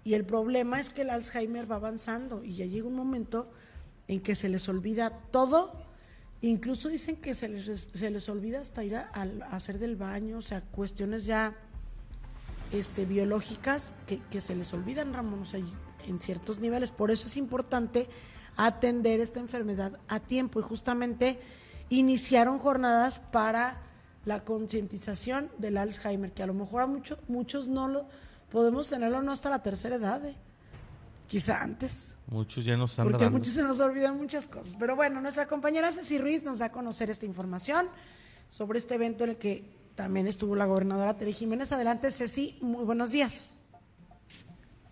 Y el problema es que el Alzheimer va avanzando y ya llega un momento en que se les olvida todo. Incluso dicen que se les, se les olvida hasta ir a, hacer del baño, o sea, cuestiones ya este, biológicas que, que se les olvidan, Ramón, o sea, en ciertos niveles. Por eso es importante atender esta enfermedad a tiempo y justamente iniciaron jornadas para la concientización del Alzheimer, que a lo mejor a muchos, muchos no lo podemos tenerlo no hasta la tercera edad, ¿eh? quizá antes. Muchos ya nos han Porque a muchos se nos olvidan muchas cosas. Pero bueno, nuestra compañera Ceci Ruiz nos da a conocer esta información sobre este evento en el que también estuvo la gobernadora Tere Jiménez. Adelante, Ceci, muy buenos días.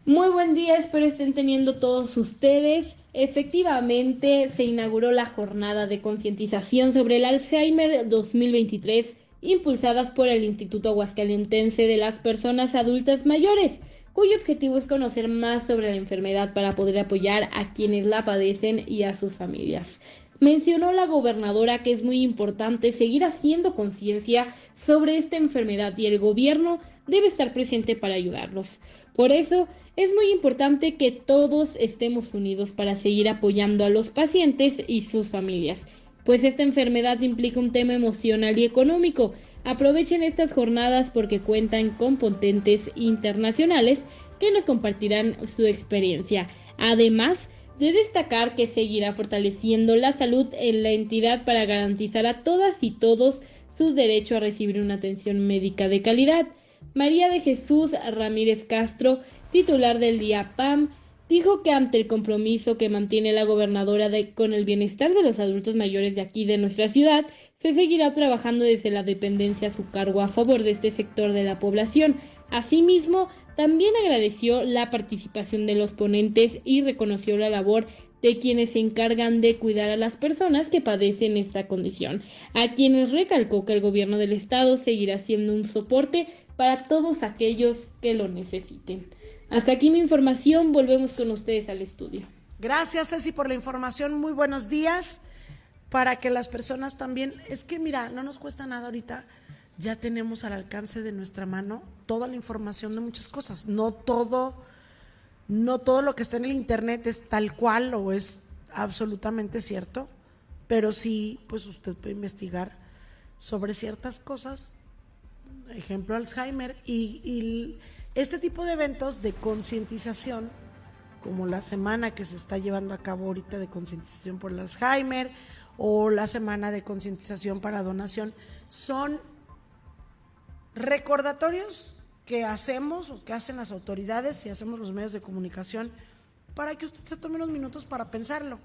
Muy buen día, espero estén teniendo todos ustedes. Efectivamente, se inauguró la jornada de concientización sobre el Alzheimer 2023, impulsadas por el Instituto Aguascalientense de las Personas Adultas Mayores, cuyo objetivo es conocer más sobre la enfermedad para poder apoyar a quienes la padecen y a sus familias. Mencionó la gobernadora que es muy importante seguir haciendo conciencia sobre esta enfermedad y el gobierno debe estar presente para ayudarlos. Por eso, es muy importante que todos estemos unidos para seguir apoyando a los pacientes y sus familias, pues esta enfermedad implica un tema emocional y económico. Aprovechen estas jornadas porque cuentan con potentes internacionales que nos compartirán su experiencia. Además, de destacar que seguirá fortaleciendo la salud en la entidad para garantizar a todas y todos su derecho a recibir una atención médica de calidad. María de Jesús Ramírez Castro titular del día PAM, dijo que ante el compromiso que mantiene la gobernadora con el bienestar de los adultos mayores de aquí de nuestra ciudad, se seguirá trabajando desde la dependencia a su cargo a favor de este sector de la población. Asimismo, también agradeció la participación de los ponentes y reconoció la labor de quienes se encargan de cuidar a las personas que padecen esta condición, a quienes recalcó que el gobierno del estado seguirá siendo un soporte para todos aquellos que lo necesiten. Hasta aquí mi información, volvemos con ustedes al estudio. Gracias Ceci por la información, muy buenos días. Para que las personas también, es que mira, no nos cuesta nada ahorita, ya tenemos al alcance de nuestra mano toda la información de muchas cosas. No todo, no todo lo que está en el internet es tal cual o es absolutamente cierto, pero sí, pues usted puede investigar sobre ciertas cosas, ejemplo Alzheimer, y, y este tipo de eventos de concientización, como la semana que se está llevando a cabo ahorita de concientización por el Alzheimer o la semana de concientización para donación, son recordatorios que hacemos o que hacen las autoridades y hacemos los medios de comunicación para que usted se tome unos minutos para pensarlo,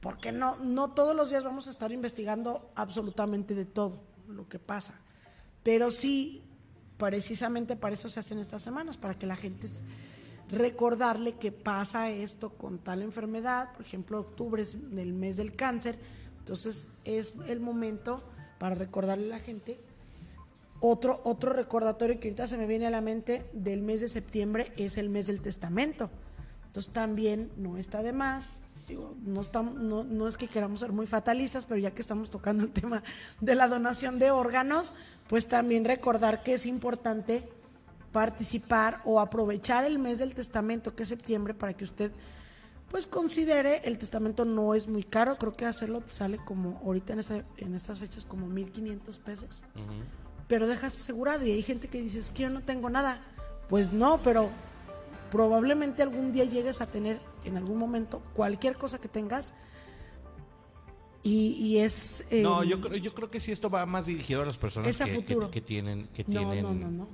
porque no, no todos los días vamos a estar investigando absolutamente de todo lo que pasa, pero sí precisamente para eso se hacen estas semanas, para que la gente recordarle que pasa esto con tal enfermedad, por ejemplo, octubre es el mes del cáncer, entonces es el momento para recordarle a la gente. Otro, otro recordatorio que ahorita se me viene a la mente del mes de septiembre es el mes del testamento. Entonces también no está de más no, estamos, no, no, es que queramos ser muy fatalistas, pero ya que estamos tocando el tema de la donación de órganos, pues también recordar que es importante participar o aprovechar el mes del testamento, que es septiembre, para que usted pues considere, el testamento no es muy caro, creo que hacerlo sale como ahorita en, en estas fechas como 1.500 pesos, pero dejas asegurado y hay gente que dice, es que yo no tengo nada, pues no, pero probablemente algún día llegues a tener en algún momento cualquier cosa que tengas y, es... no, yo, creo, yo creo que sí esto va más dirigido a las personas que, tienen... Que no, tienen... no, no, no.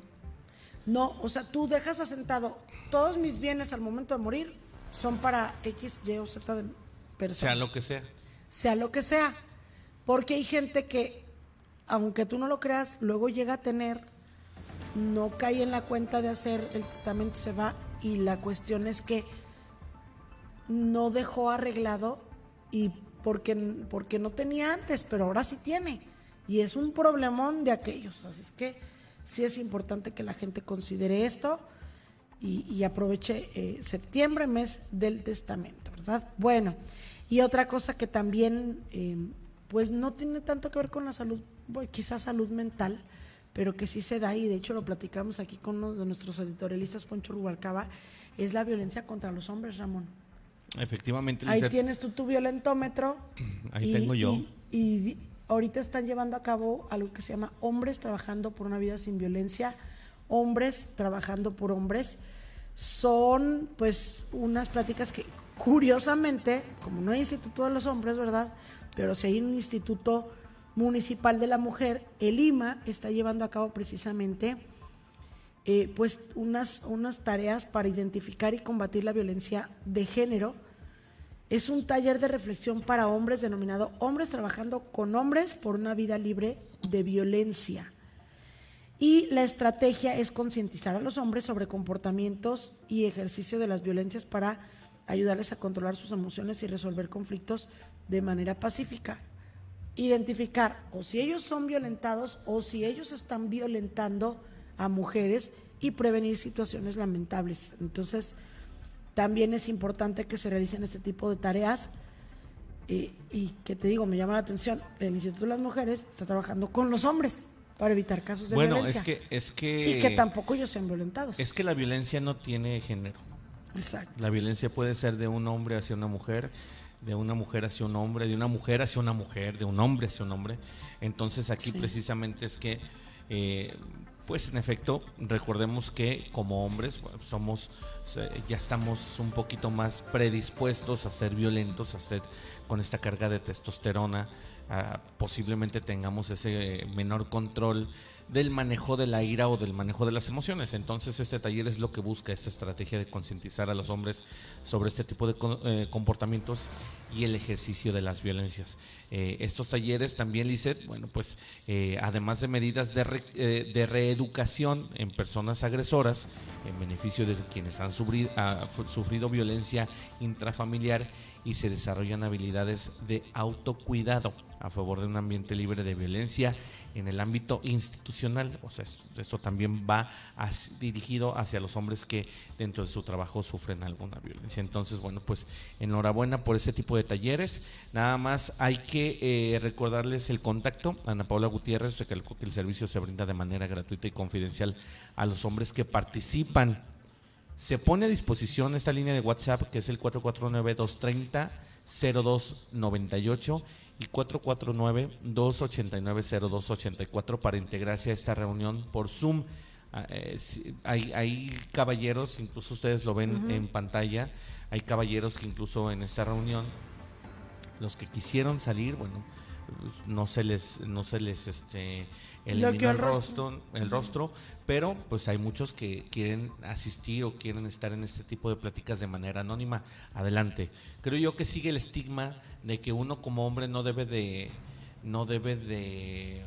No, o sea, tú dejas asentado, todos mis bienes al momento de morir son para X, Y o Z de personas. Sea lo que sea. Sea lo que sea. Porque hay gente que, aunque tú no lo creas, luego llega a tener, no cae en la cuenta de hacer el testamento, se va y la cuestión es que no dejó arreglado y porque, porque no tenía antes, pero ahora sí tiene. Y es un problemón de aquellos. Así es que sí es importante que la gente considere esto y, aproveche eh, septiembre, mes del testamento, ¿verdad? Bueno, y otra cosa que también, eh, pues no tiene tanto que ver con la salud quizás salud mental, pero que sí se da y de hecho lo platicamos aquí con uno de nuestros editorialistas, Poncho Rubalcaba, es la violencia contra los hombres, Ramón. Efectivamente. Ahí tienes tú tu violentómetro. Ahí tengo yo. Y, ahorita están llevando a cabo algo que se llama Hombres Trabajando por una Vida Sin Violencia, Hombres Trabajando por Hombres. Son pues unas pláticas que curiosamente, como no hay instituto de los hombres, ¿verdad? Pero si hay un instituto municipal de la mujer, el IMA está llevando a cabo precisamente eh, pues unas, unas tareas para identificar y combatir la violencia de género. Es un taller de reflexión para hombres denominado Hombres trabajando con hombres por una vida libre de violencia. Y la estrategia es concientizar a los hombres sobre comportamientos y ejercicio de las violencias para ayudarles a controlar sus emociones y resolver conflictos de manera pacífica. Identificar o si ellos son violentados o si ellos están violentando a mujeres y prevenir situaciones lamentables. Entonces, también es importante que se realicen este tipo de tareas y, que te digo, me llama la atención, el Instituto de las Mujeres está trabajando con los hombres para evitar casos de bueno, violencia. Es que, es que, y que tampoco ellos sean violentados. Es que la violencia no tiene género. Exacto. La violencia puede ser de un hombre hacia una mujer, de una mujer hacia un hombre, de una mujer hacia una mujer, de un hombre hacia un hombre. Entonces aquí precisamente es que eh, pues en efecto, recordemos que como hombres somos, ya estamos un poquito más predispuestos a ser violentos, a ser con esta carga de testosterona, posiblemente tengamos ese menor control del manejo de la ira o del manejo de las emociones. Entonces este taller es lo que busca, esta estrategia de concientizar a los hombres sobre este tipo de eh, comportamientos y el ejercicio de las violencias. Eh, estos talleres también, Lizeth, bueno, pues eh, además de medidas de, de, reeducación en personas agresoras, en beneficio de quienes han sufrido, sufrido violencia intrafamiliar y se desarrollan habilidades de autocuidado a favor de un ambiente libre de violencia en el ámbito institucional, o sea, eso, también va dirigido hacia los hombres que dentro de su trabajo sufren alguna violencia. Entonces, bueno, pues enhorabuena por ese tipo de talleres. Nada más hay que eh, recordarles el contacto. Ana Paula Gutiérrez recalcó que el servicio se brinda de manera gratuita y confidencial a los hombres que participan. Se pone a disposición esta línea de WhatsApp que es el 449 230 0298 y 449-289-0284 para integrarse a esta reunión por Zoom. Ah, eh, hay, hay, caballeros, incluso ustedes lo ven en pantalla, hay caballeros que incluso en esta reunión, los que quisieron salir, bueno, no se les, no se les este, eliminó el rostro, el rostro, pero pues hay muchos que quieren asistir o quieren estar en este tipo de pláticas de manera anónima. Adelante. Creo yo que sigue el estigma de que uno como hombre no debe de no debe de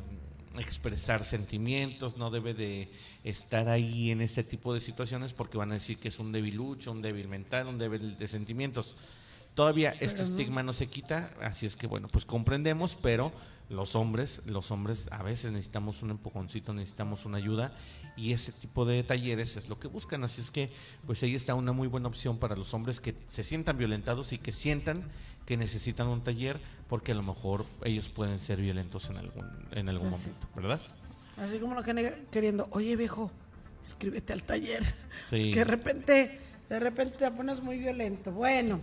expresar sentimientos, no debe de estar ahí en este tipo de situaciones porque van a decir que es un debilucho, un débil mental, un débil de sentimientos. Todavía este estigma no se quita, así es que bueno, pues comprendemos, pero los hombres, los hombres a veces necesitamos un empujoncito, necesitamos una ayuda y ese tipo de talleres es lo que buscan, así es que pues ahí está una muy buena opción para los hombres que se sientan violentados y que sientan que necesitan un taller porque a lo mejor ellos pueden ser violentos en algún en algún momento, ¿verdad? Así como lo que queriendo, oye viejo, escríbete al taller, que de repente de repente te pones muy violento. Bueno,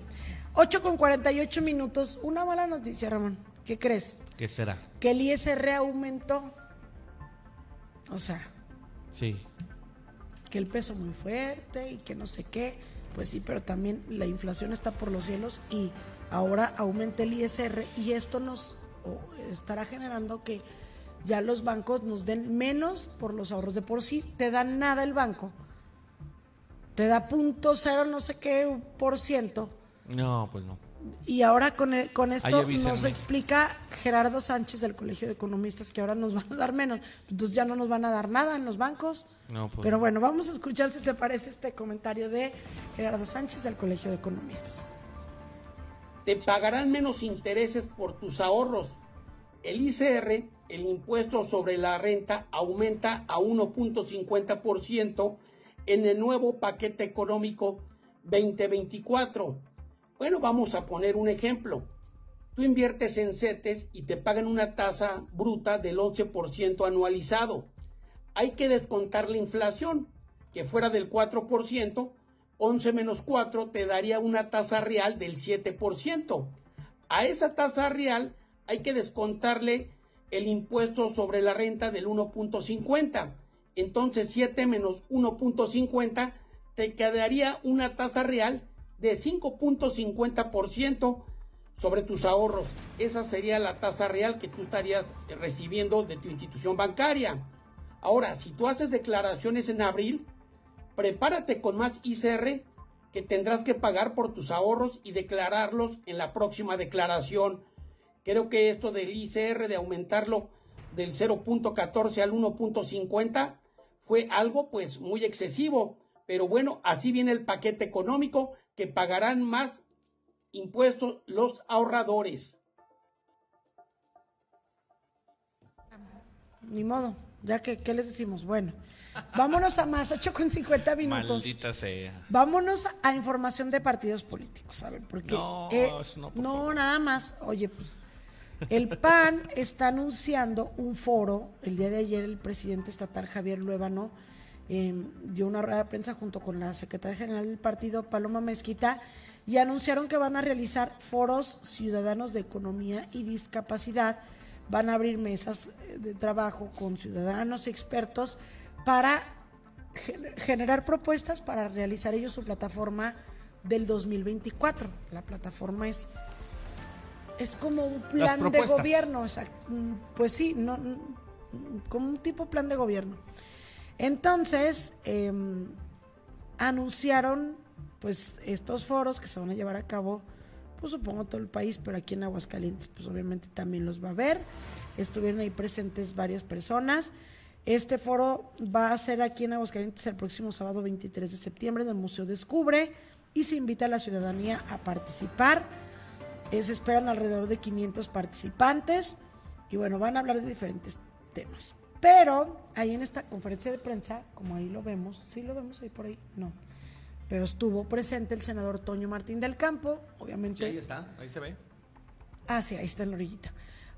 8 con 48 minutos. Una mala noticia, Ramón. ¿Qué crees? ¿Qué será? Que el ISR aumentó. O sea. Sí. Que el peso muy fuerte y que no sé qué. Pues sí, pero también la inflación está por los cielos y ahora aumenta el ISR y esto nos estará generando que ya los bancos nos den menos por los ahorros de por sí. Te dan nada el banco. Te da punto cero no sé qué por ciento no, pues no. Y ahora con, con esto nos explica Gerardo Sánchez del Colegio de Economistas que ahora nos van a dar menos. Entonces ya no nos van a dar nada en los bancos. No, pues Pero bueno, vamos a escuchar si te parece este comentario de Gerardo Sánchez del Colegio de Economistas. Te pagarán menos intereses por tus ahorros. El ICR, el impuesto sobre la renta, aumenta a 1.50% en el nuevo paquete económico 2024 bueno, vamos a poner un ejemplo. Tú inviertes en CETES y te pagan una tasa bruta del 11% anualizado. Hay que descontar la inflación, que fuera del 4%, 11 menos 4 te daría una tasa real del 7%. A esa tasa real hay que descontarle el impuesto sobre la renta del 1.50. Entonces 7 menos 1.50 te quedaría una tasa real de 5.50% sobre tus ahorros. Esa sería la tasa real que tú estarías recibiendo de tu institución bancaria. Ahora, si tú haces declaraciones en abril, prepárate con más ICR que tendrás que pagar por tus ahorros y declararlos en la próxima declaración. Creo que esto del ICR de aumentarlo del 0.14 al 1.50 fue algo pues muy excesivo, pero bueno, así viene el paquete económico que pagarán más impuestos los ahorradores. Ni modo, ya que, ¿qué les decimos? Bueno, vámonos a más, 8 con 50 minutos. Maldita sea. Vámonos a información de partidos políticos, a ver, porque... No, eh, no, por no, favor. nada más, oye, pues... El PAN está anunciando un foro. El día de ayer el presidente estatal Javier Luébano eh, dio una rueda de prensa junto con la secretaria general del partido Paloma Mezquita y anunciaron que van a realizar foros ciudadanos de economía y discapacidad. Van a abrir mesas eh, de trabajo con ciudadanos y expertos para gen- generar propuestas para realizar ellos su plataforma del 2024. La plataforma es es como un plan de gobierno, o sea, pues sí, no, como un tipo plan de gobierno. Entonces, em, anunciaron pues estos foros que se van a llevar a cabo, pues supongo todo el país, pero aquí en Aguascalientes, pues obviamente también los va a ver. Estuvieron ahí presentes varias personas. Este foro va a ser aquí en Aguascalientes el próximo sábado 23 de septiembre en el Museo Descubre y se invita a la ciudadanía a participar. Eh, se esperan alrededor de 500 participantes y bueno, van a hablar de diferentes temas. Pero ahí en esta conferencia de prensa, como ahí lo vemos, sí lo vemos ahí por ahí, no. Pero estuvo presente el senador Toño Martín del Campo, obviamente. ahí está, ahí se ve. Ah, sí, ahí está en la orillita.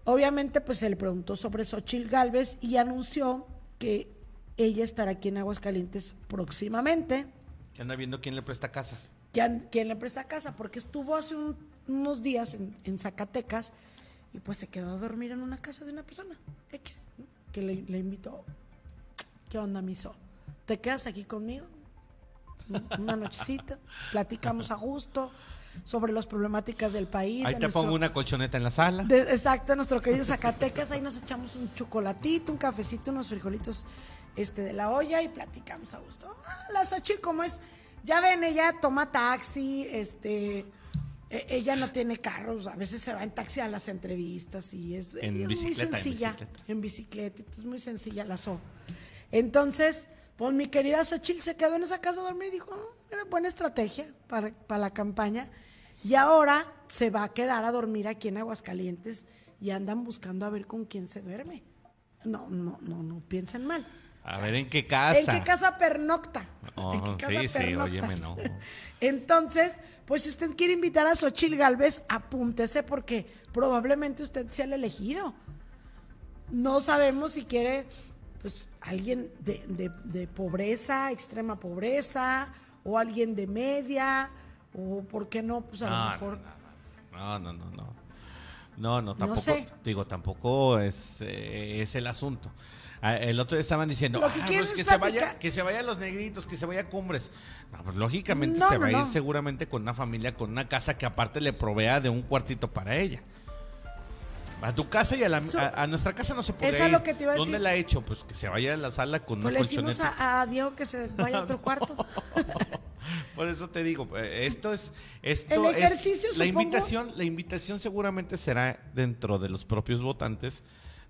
Obviamente, pues se le preguntó sobre Xochil Gálvez y anunció que ella estará aquí en Aguascalientes próximamente. Que anda viendo quién le presta casa. ¿Quién, quién le presta casa? Porque estuvo hace un- unos días en, en Zacatecas y pues se quedó a dormir en una casa de una persona, X, ¿no? que le, le invitó. ¿Qué onda, miso? ¿Te quedas aquí conmigo? Una nochecita, platicamos a gusto sobre las problemáticas del país. Ahí de te nuestro- pongo una colchoneta en la sala. de- exacto, nuestro querido Zacatecas, ahí nos echamos un chocolatito, un cafecito, unos frijolitos este, de la olla y platicamos a gusto. Ah, la Xochitl, como es, ya ven, ella toma taxi, este, e- ella no tiene carros, a veces se va en taxi a las entrevistas y es, En es muy en sencilla, bicicleta. en bicicleta, entonces muy sencilla la So. Entonces, pues mi querida Xochitl se quedó en esa casa a dormir y dijo, "Ah, era buena estrategia para, para la campaña. Y ahora se va a quedar a dormir aquí en Aguascalientes y andan buscando a ver con quién se duerme. No, no, no, no piensen mal. A ver en qué casa. ¿En qué casa pernocta? Oh, ¿En qué casa sí, sí, pernocta? óyeme, no. Entonces, pues si usted quiere invitar a Xochil Galvez, apúntese porque probablemente usted sea el elegido. No sabemos si quiere, pues, alguien de, de- de pobreza, extrema pobreza, o alguien de media, o por qué no, pues a lo No, mejor. No, no, no, no. No, no, tampoco. sé. Digo, tampoco es, eh, es el asunto. Ah, El otro día estaban diciendo, Lo que "Ah, pues es que, se vaya, platicar". que se vayan los negritos, que se vaya a cumbres. No, pues lógicamente No, se va a ir seguramente con una familia, con una casa que aparte le provea de un cuartito para ella. A tu casa y a, la, So- a, a nuestra casa no se puede Eso es ir. lo que te iba a ¿Dónde decir. la ha hecho? Pues que se vaya a la sala con Pues una le decimos a, a Diego que se vaya a otro cuarto. Por eso te digo, eh, esto es esto El es- ejercicio, la supongo- invitación, la invitación seguramente será dentro de los propios votantes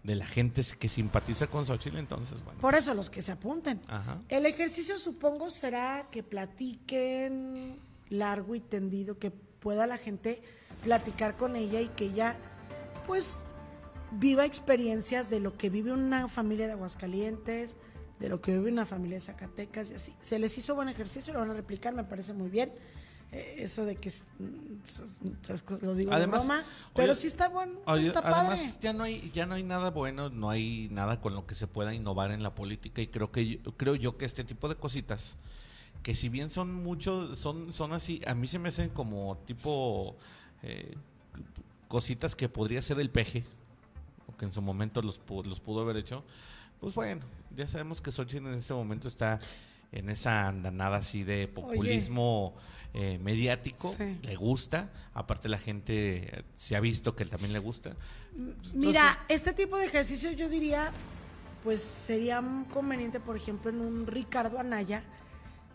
de la gente que simpatiza con Xochitl, entonces bueno. Por eso los que se apunten. Ajá. El ejercicio supongo será que platiquen largo y tendido, que pueda la gente platicar con ella y que ella pues viva experiencias de lo que vive una familia de Aguascalientes, de lo que vive una familia de Zacatecas y así. Se les hizo buen ejercicio, lo van a replicar, me parece muy bien. eh, eso de que lo digo Además, de broma, pero oye, sí está bueno, Oye, está padre. además, ya no hay ya no hay nada bueno, no hay nada con lo que se pueda innovar en la política y creo que yo- creo yo que este tipo de cositas que si bien son mucho son son así, a mí se me hacen como tipo eh, cositas que podría ser el peje o que en su momento los los pudo haber hecho. Pues bueno, ya sabemos que Xochitl en este momento está en esa andanada así de populismo eh, mediático, Sí. le gusta, aparte la gente se ha visto que también le gusta. Mira, este tipo de ejercicio yo diría, pues sería conveniente, por ejemplo, en un Ricardo Anaya,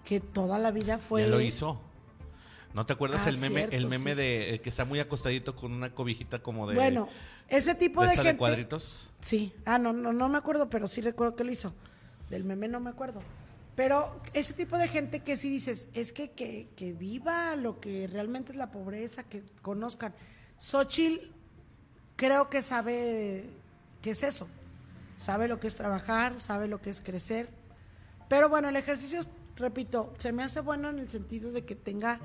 que toda la vida fue... ya lo hizo. ¿No te acuerdas Ah, el meme, cierto, el meme sí. de eh, que está muy acostadito con una cobijita como de, Bueno, ese tipo de de, esta de gente... cuadritos? Sí, ah, no, no, no me acuerdo, pero sí recuerdo que lo hizo. Del meme no me acuerdo. Pero ese tipo de gente que sí dices, es que, que, que viva lo que realmente es la pobreza, que conozcan. Xochitl creo que sabe qué es eso. Sabe lo que es trabajar, sabe lo que es crecer. Pero bueno, el ejercicio, repito, se me hace bueno en el sentido de que tenga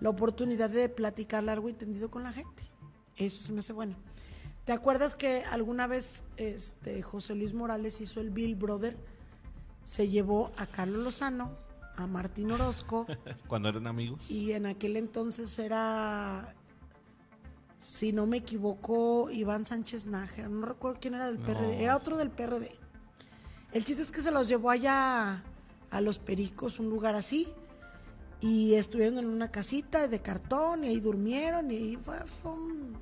la oportunidad de platicar largo y tendido con la gente. Eso se me hace bueno. ¿Te acuerdas que alguna vez este, José Luis Morales hizo el Bill Brother? Se llevó a Carlos Lozano, a Martín Orozco, Cuando eran amigos. y en aquel entonces era, si no me equivoco, Iván Sánchez Nájera. No recuerdo quién era del No. PRD, era otro del PRD. El chiste es que se los llevó allá a Los Pericos, un lugar así, y estuvieron en una casita de cartón y ahí durmieron y fue, fue un,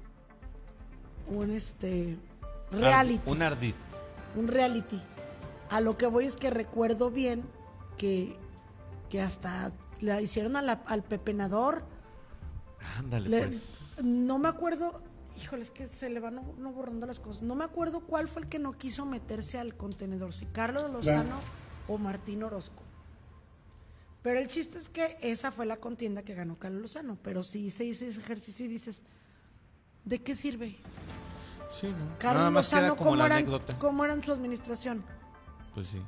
un, este reality Un ardid. un reality. A lo que voy es que recuerdo bien que, que hasta la hicieron a la- al pepenador. Ándale, Le- pues. no me acuerdo, híjole, es que se le van no, no borrando las cosas. No me acuerdo cuál fue el que no quiso meterse al contenedor, si Carlos Lozano o Martín Orozco. Pero el chiste es que esa fue la contienda que ganó Carlos Lozano. Pero sí se hizo ese ejercicio y dices, ¿de qué sirve? Sí, ¿no? Carlos Lozano, como ¿cómo, eran. ¿cómo era en su administración? Pues sí.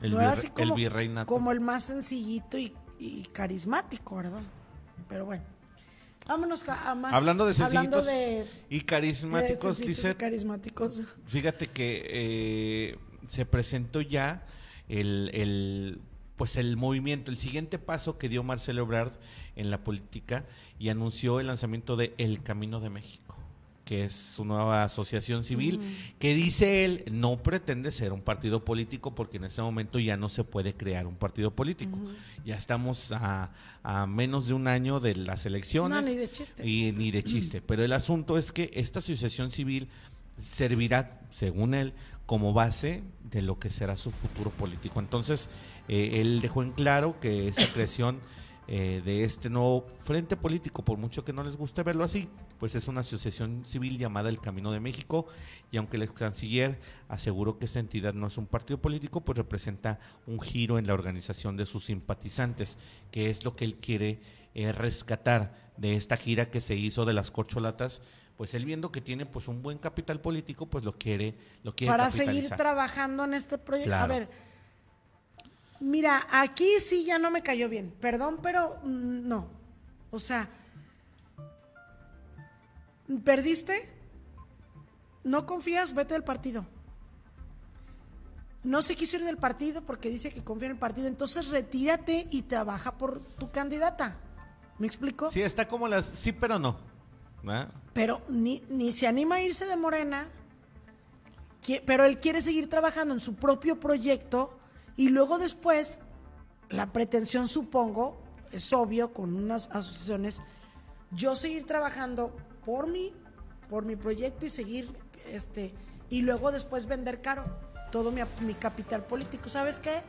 El, no era así como, virreinato. como el más sencillito y, y carismático, ¿verdad? Pero bueno. Vámonos a más. Hablando de hablando sencillitos de- y de carismáticos, y carismáticos. Fíjate que eh, se presentó ya el, el, pues el movimiento, el siguiente paso que dio Marcelo Ebrard en la política y anunció el lanzamiento de El Camino de México, que es su nueva asociación civil, que dice él no pretende ser un partido político porque en este momento ya no se puede crear un partido político. Ya estamos a, a menos de un año de las elecciones. No, ni de chiste. Y ni de chiste. Pero el asunto es que esta asociación civil servirá, según él, como base de lo que será su futuro político. Entonces, eh, él dejó en claro que esa creación eh, de este nuevo frente político, por mucho que no les guste verlo así, pues es una asociación civil llamada El Camino de México, y aunque el ex canciller aseguró que esta entidad no es un partido político, pues representa un giro en la organización de sus simpatizantes, que es lo que él quiere eh, rescatar de esta gira que se hizo de las corcholatas, pues él viendo que tiene pues un buen capital político, pues lo quiere, lo quiere Para seguir trabajando en este proyecto. A Claro. ver. Mira, aquí sí ya no me cayó bien. Perdón, pero mm, no. O sea, ¿perdiste? ¿No confías? Vete del partido. No se quiso ir del partido porque dice que confía en el partido. Entonces retírate y trabaja por tu candidata. ¿Me explico? Sí, está como las sí, pero no. Pero ni, ni se anima a irse de Morena, pero él quiere seguir trabajando en su propio proyecto y luego después, la pretensión supongo, es obvio con unas asociaciones, yo seguir trabajando por mí, por mi proyecto y seguir, este, y luego después vender caro todo mi, mi capital político. ¿Sabes qué?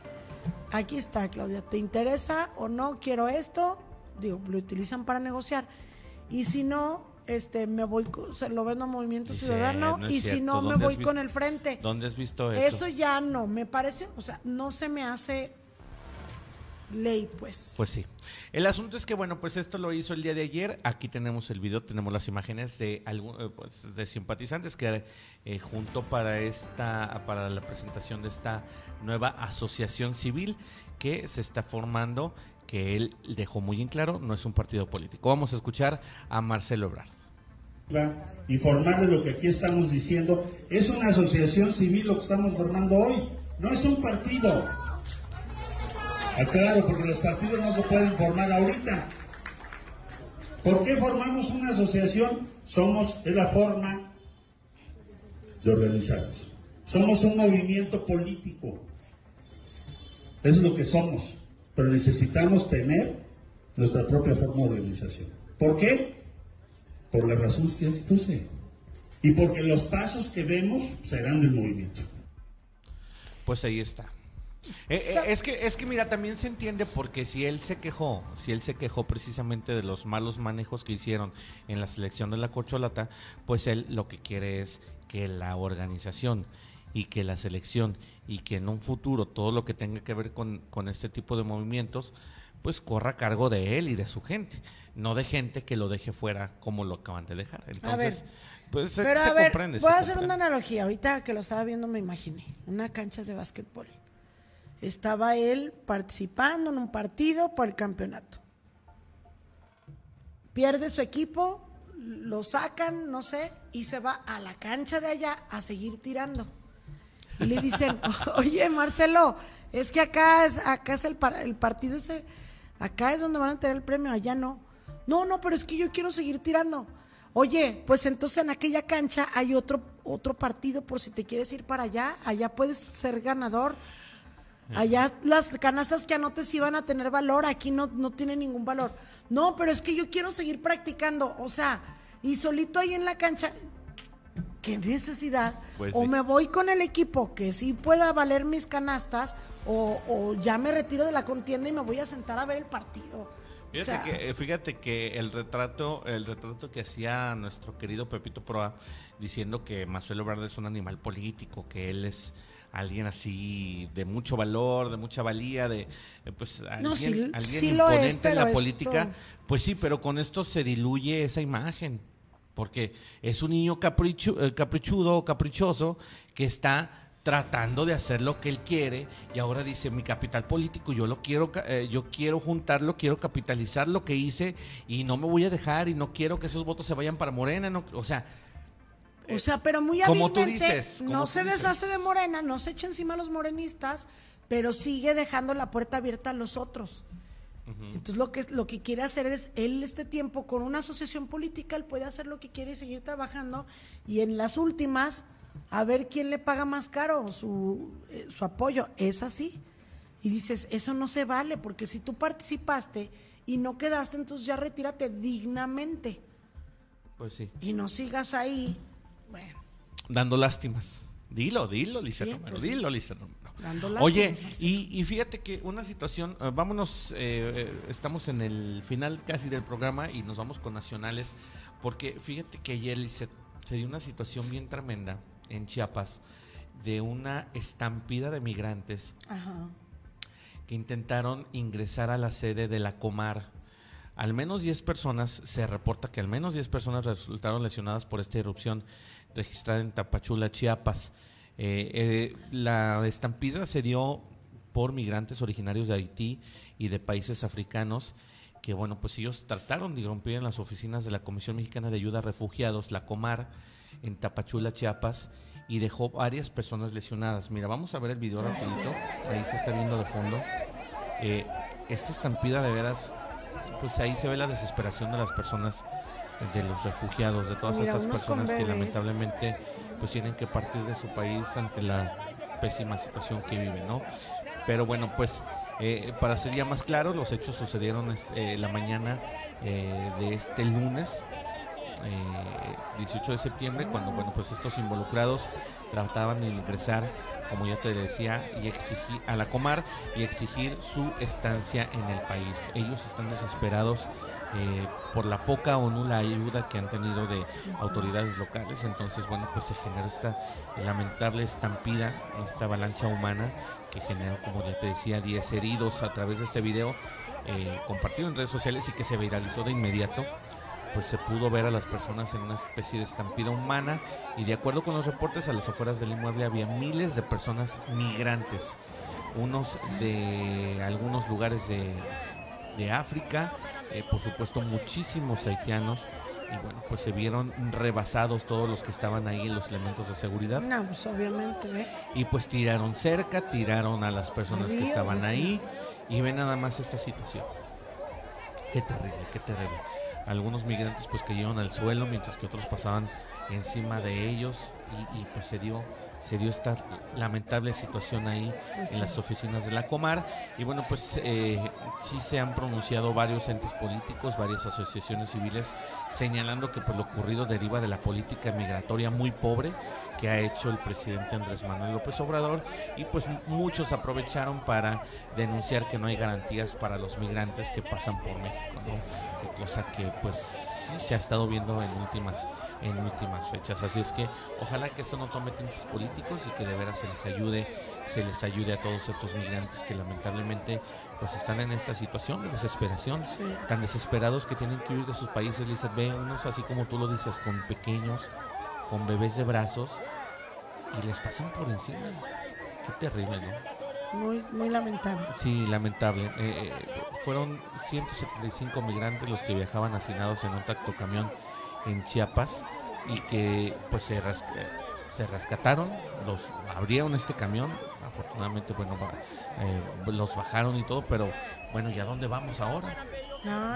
Aquí está, Claudia. ¿Te interesa o no? Quiero esto. Digo, lo utilizan para negociar. Y si no, este, me voy, se lo vendo a Movimiento Dice, Ciudadano. no y si no, me ¿Dónde voy con el frente. ¿Dónde has visto eso? Eso ya no, me parece, o sea, no se me hace ley, pues. Pues sí. El asunto es que, bueno, pues esto lo hizo el día de ayer. Aquí tenemos el video, tenemos las imágenes de algún, eh, pues, de simpatizantes que eh, junto para esta, para la presentación de esta nueva asociación civil que se está formando, que él dejó muy en claro, no es un partido político. Vamos a escuchar a Marcelo Ebrard. Informar de lo que aquí estamos diciendo. Es una asociación civil lo que estamos formando hoy, no es un partido. Aclaro, porque los partidos no se pueden formar ahorita. ¿Por qué formamos una asociación? Somos, es la forma de organizarnos. Somos un movimiento político. Es lo que somos. Pero necesitamos tener nuestra propia forma de organización. ¿Por qué? Por las razones que expuse. Y porque los pasos que vemos serán del movimiento. Pues ahí está. Eh, eh, es que es que mira también se entiende porque si él se quejó si él se quejó precisamente de los malos manejos que hicieron en la selección de la corcholata pues él lo que quiere es que la organización y que la selección y que en un futuro todo lo que tenga que ver con, con este tipo de movimientos pues corra a cargo de él y de su gente no de gente que lo deje fuera como lo acaban de dejar entonces pues se, pero a ver, comprende, voy a hacer una analogía ahorita que lo estaba viendo me imaginé una cancha de básquetbol estaba él participando en un partido por el campeonato. Pierde su equipo, lo sacan, no sé, y se va a la cancha de allá a seguir tirando. Y le dicen, oye Marcelo, es que acá es, acá es el, partido ese, acá es donde van a tener el premio, allá no. No, no, pero es que yo quiero seguir tirando. Oye, pues entonces en aquella cancha hay otro, otro partido por si te quieres ir para allá, allá puedes ser ganador. Allá las canastas que anotes iban a tener valor, aquí no, no tiene ningún valor. No, pero es que yo quiero seguir practicando, o sea, y solito ahí en la cancha, qué necesidad. Pues o sí. me voy con el equipo que sí pueda valer mis canastas, o, o ya me retiro de la contienda y me voy a sentar a ver el partido. O Fíjate, sea, que, eh, fíjate que el retrato, el retrato que hacía nuestro querido Pepito Proa diciendo que Marcelo Ebrard es un animal político, que él es alguien así de mucho valor, de mucha valía, de eh, pues alguien, No, sí- alguien sí lo imponente es, en la esto- política. Pues sí, pero con esto se diluye esa imagen, porque es un niño caprichu- eh, caprichudo, caprichoso, que está tratando de hacer lo que él quiere y ahora dice mi capital político yo lo quiero eh, yo quiero juntarlo quiero capitalizar lo que hice y no me voy a dejar y no quiero que esos votos se vayan para Morena no, o sea O sea, pero muy hábilmente dices, no se dices. deshace de Morena, no se echa encima a los morenistas, pero sigue dejando la puerta abierta a los otros. Entonces lo que lo que quiere hacer es él este tiempo con una asociación política él puede hacer lo que quiere y seguir trabajando y en las últimas a ver quién le paga más caro su eh, su apoyo. Es así. Y dices eso no se vale porque si tú participaste y no quedaste entonces ya retírate dignamente. Pues sí. Y no sigas ahí. Bueno. Dando lástimas. Dilo dilo Lisa Sí, Romero pues sí. dilo Lisa Romero Oye, y, y fíjate que una situación, eh, vámonos, eh, eh, estamos en el final casi del programa y nos vamos con nacionales, porque fíjate que ayer se, se dio una situación bien tremenda en Chiapas de una estampida de migrantes Ajá. que intentaron ingresar a la sede de la Comar. Al menos 10 personas, se reporta que al menos 10 personas resultaron lesionadas por esta erupción registrada en Tapachula, Chiapas. Eh, eh, la estampida se dio por migrantes originarios de Haití y de países africanos que, bueno, pues ellos trataron de irrumpir en las oficinas de la Comisión Mexicana de Ayuda a Refugiados, la Comar, en Tapachula, Chiapas, y dejó varias personas lesionadas. Mira, vamos a ver el video rapidito. Ahí se está viendo de fondo. Eh, esta estampida de veras, pues ahí se ve la desesperación de las personas, de los refugiados, de todas Mira, estas personas que lamentablemente pues tienen que partir de su país ante la pésima situación que viven, ¿no? Pero bueno, pues eh, para ser ya más claro, los hechos sucedieron este, eh, la mañana eh, de este lunes, eh, 18 de septiembre, cuando bueno, pues estos involucrados trataban de ingresar, como ya te decía, y exigir a la Comar y exigir su estancia en el país. Ellos están desesperados eh, por la poca o nula ayuda que han tenido de autoridades locales. Entonces, bueno, pues se generó esta lamentable estampida, esta avalancha humana que generó, como ya te decía, 10 heridos a través de este video eh, compartido en redes sociales y que se viralizó de inmediato pues se pudo ver a las personas en una especie de estampida humana y de acuerdo con los reportes a las afueras del inmueble había miles de personas migrantes, unos de algunos lugares de, de África, eh, por supuesto muchísimos haitianos y bueno, pues se vieron rebasados todos los que estaban ahí, los elementos de seguridad. No, pues obviamente, ¿eh? Y pues tiraron cerca, tiraron a las personas que estaban ahí y ven nada más esta situación. Qué terrible, qué terrible algunos migrantes pues cayeron al suelo mientras que otros pasaban encima de ellos y, pues se dio se dio esta lamentable situación ahí pues en las oficinas de la Comar. Y bueno, pues eh, sí se han pronunciado varios entes políticos, varias asociaciones civiles, señalando que pues lo ocurrido deriva de la política migratoria muy pobre que ha hecho el presidente Andrés Manuel López Obrador y pues muchos aprovecharon para denunciar que no hay garantías para los migrantes que pasan por México, ¿no? cosa que pues sí se ha estado viendo en últimas en últimas fechas. Así es que ojalá que esto no tome tiempos políticos y que de veras se les ayude, se les ayude a todos estos migrantes que lamentablemente pues están en esta situación de desesperación, tan desesperados que tienen que huir de sus países, Lizeth, ve unos así como tú lo dices, con pequeños, con bebés de brazos y les pasan por encima. Qué terrible, ¿no? Muy, muy lamentable. Sí, lamentable. Eh, eh, fueron 175 migrantes los que viajaban hacinados en un tacto camión en Chiapas y que pues se, se rescataron, los abrieron este camión, afortunadamente bueno eh, los bajaron y todo, pero bueno, ¿y a dónde vamos ahora?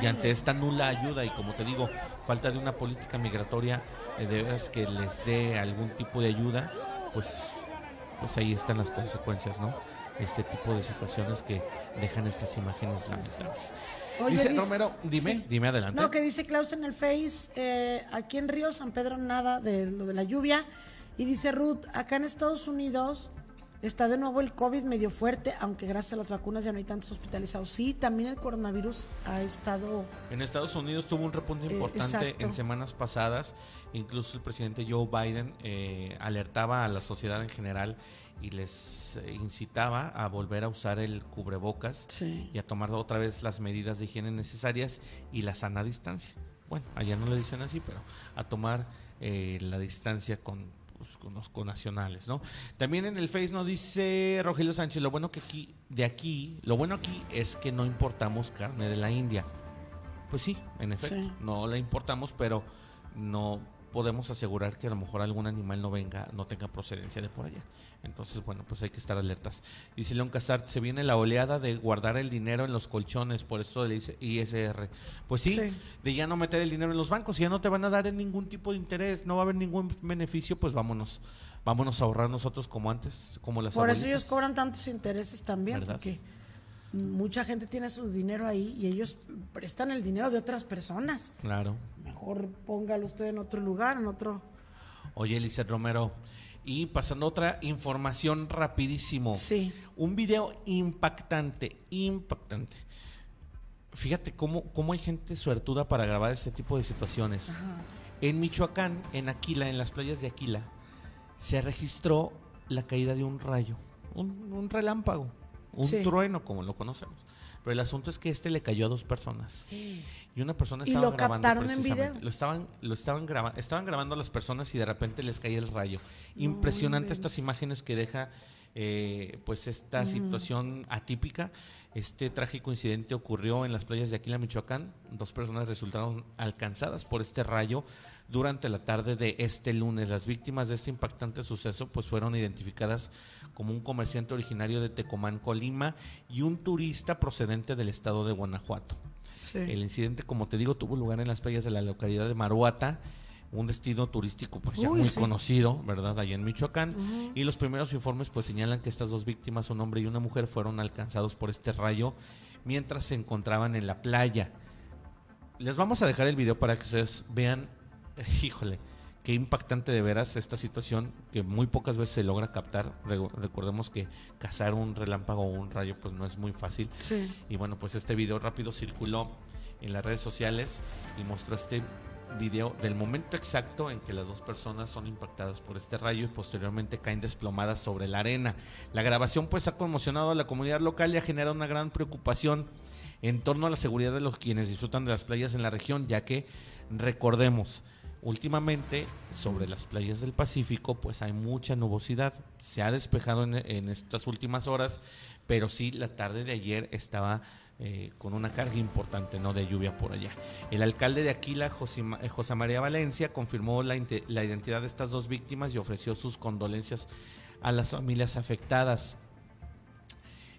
y ante esta nula ayuda y como te digo, falta de una política migratoria de veras que les dé algún tipo de ayuda, pues pues ahí están las consecuencias, ¿no? este tipo de situaciones que dejan estas imágenes lamentables. Dice, Romero, dime, dime adelante. No, que dice Klaus en el Face, eh, aquí en Río San Pedro nada de lo de la lluvia. Y dice Ruth, acá en Estados Unidos está de nuevo el COVID medio fuerte, aunque gracias a las vacunas ya no hay tantos hospitalizados. Sí, también el coronavirus ha estado... En Estados Unidos tuvo un repunte eh, importante en semanas pasadas. Incluso el presidente Joe Biden eh, alertaba a la sociedad en general y les incitaba a volver a usar el cubrebocas y a tomar otra vez las medidas de higiene necesarias y la sana distancia. Bueno, allá no le dicen así, pero a tomar eh, la distancia con, pues, con los conacionales, ¿no? También en el Face nos dice Rogelio Sánchez, lo bueno que aquí, de aquí, lo bueno aquí es que no importamos carne de la India. Pues sí, en efecto, no la importamos, pero no podemos asegurar que a lo mejor algún animal no venga, no tenga procedencia de por allá. Entonces, bueno, pues hay que estar alertas. Dice León Casart, se viene la oleada de guardar el dinero en los colchones, por eso dice ISR. Pues sí, de ya no meter el dinero en los bancos, ya no te van a dar ningún tipo de interés, no va a haber ningún beneficio, pues vámonos, vámonos a ahorrar nosotros como antes, como las Por eso ellos cobran tantos intereses también, porque mucha gente tiene su dinero ahí y ellos prestan el dinero de otras personas. Claro. Mejor póngalo usted en otro lugar, en otro. Oye, Elisa Romero, y pasando otra información rapidísimo. Sí. Un video impactante, impactante. Fíjate cómo, cómo hay gente suertuda para grabar este tipo de situaciones. En Michoacán, en Aquila, en las playas de Aquila, se registró la caída de un rayo, un relámpago un trueno como lo conocemos. Pero el asunto es que este le cayó a dos personas. Y una persona estaba ¿Y lo captaron en video? Lo estaban, lo estaban grabando, estaban grabando a las personas y de repente les caía el rayo. Impresionante estas imágenes que deja eh, pues esta situación atípica. Este trágico incidente ocurrió en las playas de Aquila, Michoacán. Dos personas resultaron alcanzadas por este rayo durante la tarde de este lunes. Las víctimas de este impactante suceso pues fueron identificadas como un comerciante originario de Tecomán, Colima, y un turista procedente del estado de Guanajuato. El incidente, como te digo, tuvo lugar en las playas de la localidad de Maruata, un destino turístico pues ya muy conocido, ¿verdad? Allá en Michoacán. Y los primeros informes pues señalan que estas dos víctimas, un hombre y una mujer, fueron alcanzados por este rayo mientras se encontraban en la playa. Les vamos a dejar el video para que ustedes vean, híjole, qué impactante de veras esta situación que muy pocas veces se logra captar. recordemos que cazar un relámpago o un rayo pues no es muy fácil. Y bueno, pues este video rápido circuló en las redes sociales y mostró este video del momento exacto en que las dos personas son impactadas por este rayo y posteriormente caen desplomadas sobre la arena. La grabación pues ha conmocionado a la comunidad local y ha generado una gran preocupación en torno a la seguridad de los quienes disfrutan de las playas en la región, ya que recordemos, últimamente sobre las playas del Pacífico pues hay mucha nubosidad, se ha despejado en, en estas últimas horas, pero sí la tarde de ayer estaba eh, con una carga importante ¿no? de lluvia por allá. El alcalde de Aquila, José, eh, José María Valencia, confirmó la, la identidad de estas dos víctimas y ofreció sus condolencias a las familias afectadas.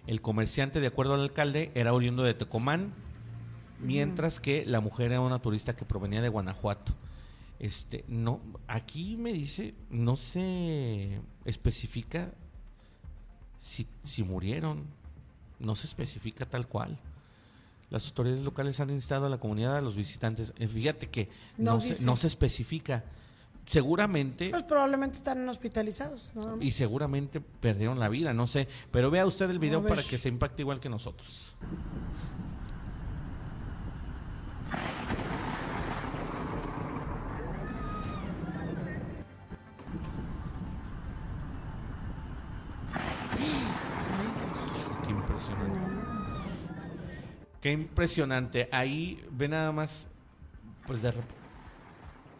El comerciante, de acuerdo al alcalde, era oriundo de Tecomán, mientras que la mujer era una turista que provenía de Guanajuato. Este, no, aquí me dice, no se especifica si, si murieron, no se especifica tal cual. Las autoridades locales han instado a la comunidad, a los visitantes. Eh, fíjate que no, No se, no se especifica. Seguramente, Pues probablemente están hospitalizados. más. y seguramente perdieron la vida, no sé. Pero vea usted el video para que se impacte igual que nosotros. Impresionante. Qué impresionante. Ahí ve nada más, pues de repente.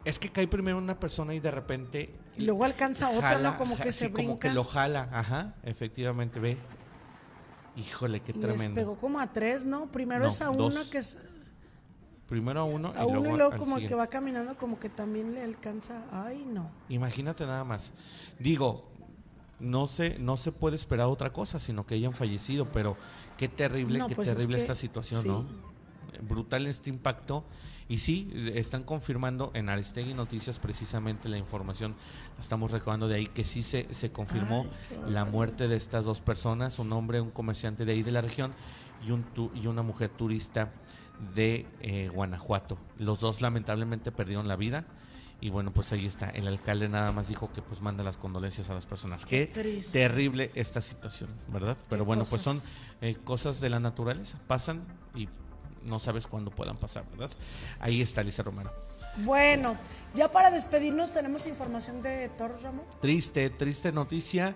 Es que cae primero una persona y de repente. Y luego alcanza otra, ¿no? Como que sí, se Como brinca. que lo jala, ajá, efectivamente, ve. Híjole, qué Les tremendo. pegó como a tres, ¿no? Primero No, es a uno que es Primero a uno a y uno luego, y luego como el que siguiente. va caminando como que también le alcanza. Ay, no. Imagínate nada más. Digo, no se, no se puede esperar otra cosa, sino que hayan fallecido, pero qué terrible, No, qué pues es terrible que esta situación, sí. ¿no? Brutal este impacto. Y sí, están confirmando en Aristegui Noticias precisamente la información, estamos recabando de ahí, que sí se, se confirmó Ay, la muerte de estas dos personas, un hombre, un comerciante de ahí de la región y, un tu- y una mujer turista de eh, Guanajuato. Los dos lamentablemente perdieron la vida. Y bueno, pues ahí está. El alcalde nada más dijo que pues manda las condolencias a las personas. Qué terrible esta situación, ¿verdad? Pero bueno, pues son cosas. eh, cosas de la naturaleza. Pasan y no sabes cuándo puedan pasar, ¿verdad? Ahí está Lisa Romero. Bueno, ya para despedirnos tenemos información de Toro Ramón. Triste, triste noticia.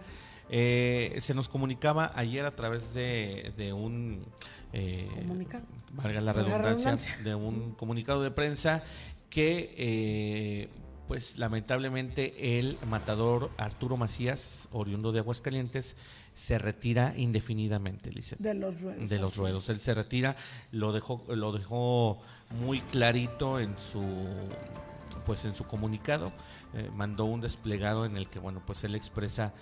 Eh, se nos comunicaba ayer a través de, de un eh, Comunicado. valga la redundancia. de un comunicado de prensa que eh, pues lamentablemente el matador Arturo Macías, oriundo de Aguascalientes, se retira indefinidamente, Lisette De los ruedos. de los ruedos. Él se retira, lo dejó, lo dejó muy clarito en su pues en su comunicado, eh, mandó un desplegado en el que bueno pues él expresa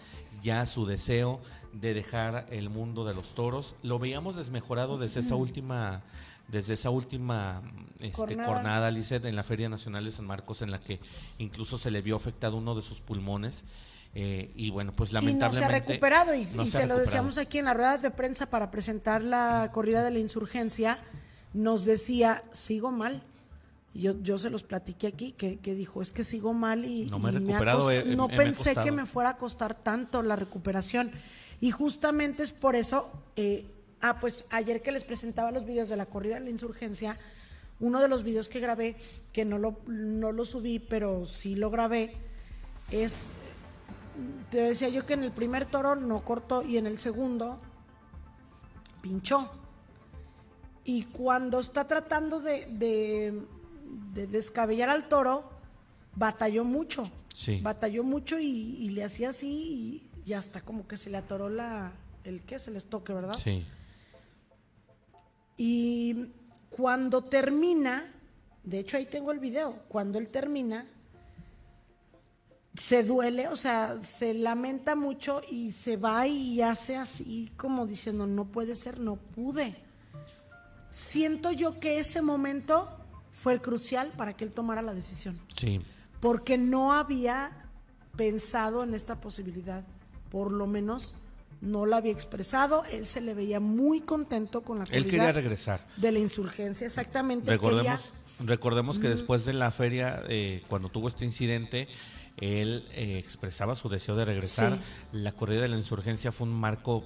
ya su deseo de dejar el mundo de los toros. Lo veíamos desmejorado desde esa última desde esa última este, Jornada. jornada, en la Feria Nacional de San Marcos, en la que incluso se le vio afectado uno de sus pulmones. eh, y bueno, pues Y no lamentablemente. se ha recuperado, y, no y se lo decíamos aquí en la rueda de prensa para presentar la corrida de la insurgencia, nos decía, sigo mal. Y Yo, yo se los platiqué aquí, que, que dijo, es que sigo mal y, No me he y recuperado, no me ha pensé que costado. me fuera a costar tanto la recuperación. Y justamente es por eso, eh, ah, pues ayer que les presentaba los videos de la corrida de la insurgencia, uno de los videos que grabé, que no lo, no lo subí, pero sí lo grabé, es te decía yo que en el primer toro no cortó y en el segundo pinchó. Y cuando está tratando de, de- de descabellar al toro, batalló mucho. Sí. Batalló mucho y, y le hacía así y, y hasta como que se le atoró la, el qué, el estoque, ¿verdad? Sí. Y cuando termina, de hecho ahí tengo el video, cuando él termina, se duele, o sea, se lamenta mucho y se va y hace así como diciendo, no puede ser, no pude. Siento yo que ese momento fue el crucial para que él tomara la decisión, Sí. porque no había pensado en esta posibilidad, por lo menos no la había expresado, él se le veía muy contento con la Él quería regresar. de la insurgencia, exactamente. Recordemos, quería- recordemos que después de la feria, eh, cuando tuvo este incidente, él eh, expresaba su deseo de regresar. Sí. La corrida de la insurgencia fue un marco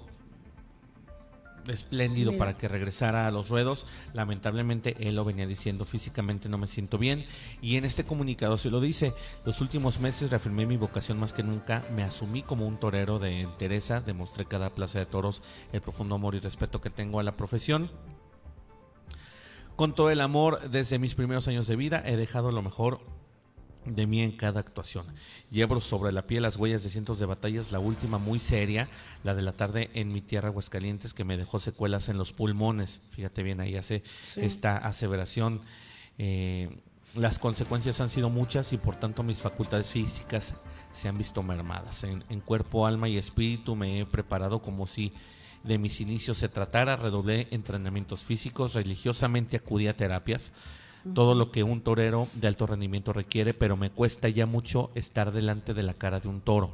espléndido Mira. para que regresara a los ruedos. Lamentablemente él lo venía diciendo, físicamente no me siento bien. Y en este comunicado se lo dice, los últimos meses reafirmé mi vocación más que nunca, me asumí como un torero de entereza, demostré cada plaza de toros el profundo amor y respeto que tengo a la profesión. Con todo el amor, desde mis primeros años de vida, he dejado lo mejor de mí en cada actuación. Llevo sobre la piel las huellas de cientos de batallas, la última muy seria, la de la tarde en mi tierra Aguascalientes, que me dejó secuelas en los pulmones. Fíjate bien, ahí hace Sí. esta aseveración. Eh, las consecuencias han sido muchas y por tanto mis facultades físicas se han visto mermadas. En, en cuerpo, alma y espíritu me he preparado como si de mis inicios se tratara, redoblé entrenamientos físicos, religiosamente acudí a terapias, todo lo que un torero de alto rendimiento requiere, pero me cuesta ya mucho estar delante de la cara de un toro.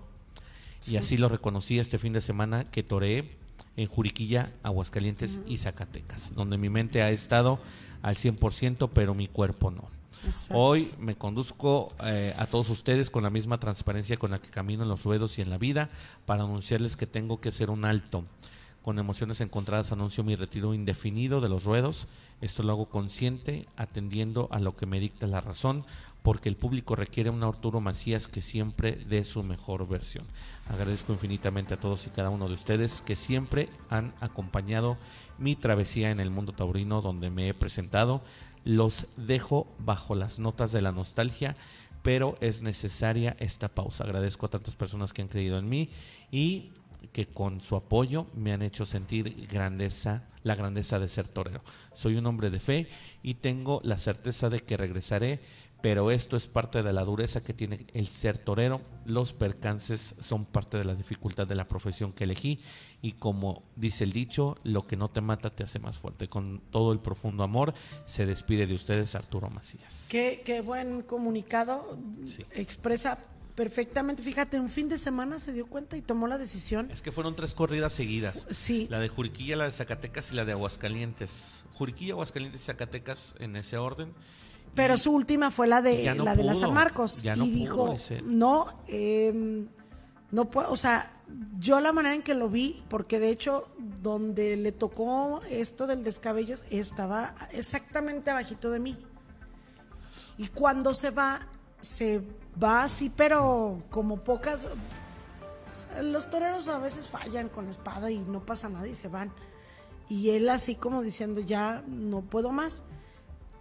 Y así lo reconocí este fin de semana que toreé en Juriquilla, Aguascalientes y Zacatecas, donde mi mente ha estado al 100%, pero mi cuerpo no. Exacto. Hoy me conduzco eh, a todos ustedes con la misma transparencia con la que camino en los ruedos y en la vida para anunciarles que tengo que hacer un alto. Con emociones encontradas anuncio mi retiro indefinido de los ruedos. Esto lo hago consciente, atendiendo a lo que me dicta la razón, porque el público requiere un Arturo Macías que siempre dé su mejor versión. Agradezco infinitamente a todos y cada uno de ustedes que siempre han acompañado mi travesía en el mundo taurino donde me he presentado. Los dejo bajo las notas de la nostalgia, pero es necesaria esta pausa. Agradezco a tantas personas que han creído en mí y que con su apoyo me han hecho sentir grandeza, la grandeza de ser torero. Soy un hombre de fe y tengo la certeza de que regresaré, pero esto es parte de la dureza que tiene el ser torero. Los percances son parte de la dificultad de la profesión que elegí y como dice el dicho, lo que no te mata te hace más fuerte. Con todo el profundo amor se despide de ustedes Arturo Macías. Qué, qué buen comunicado. Sí. Expresa perfectamente. Fíjate, un fin de semana se dio cuenta y tomó la decisión. Es que fueron tres corridas seguidas. Sí. La de Juriquilla, la de Zacatecas y la de Aguascalientes. Juriquilla, Aguascalientes y Zacatecas en ese orden. Pero Y- su última fue la de no la de la San Marcos ya no y pudo, dijo no eh, no puedo o sea yo la manera en que lo vi porque de hecho donde le tocó esto del descabello estaba exactamente abajito de mí y cuando se va se va así pero como pocas los toreros a veces fallan con la espada y no pasa nada y se van y él así como diciendo ya no puedo más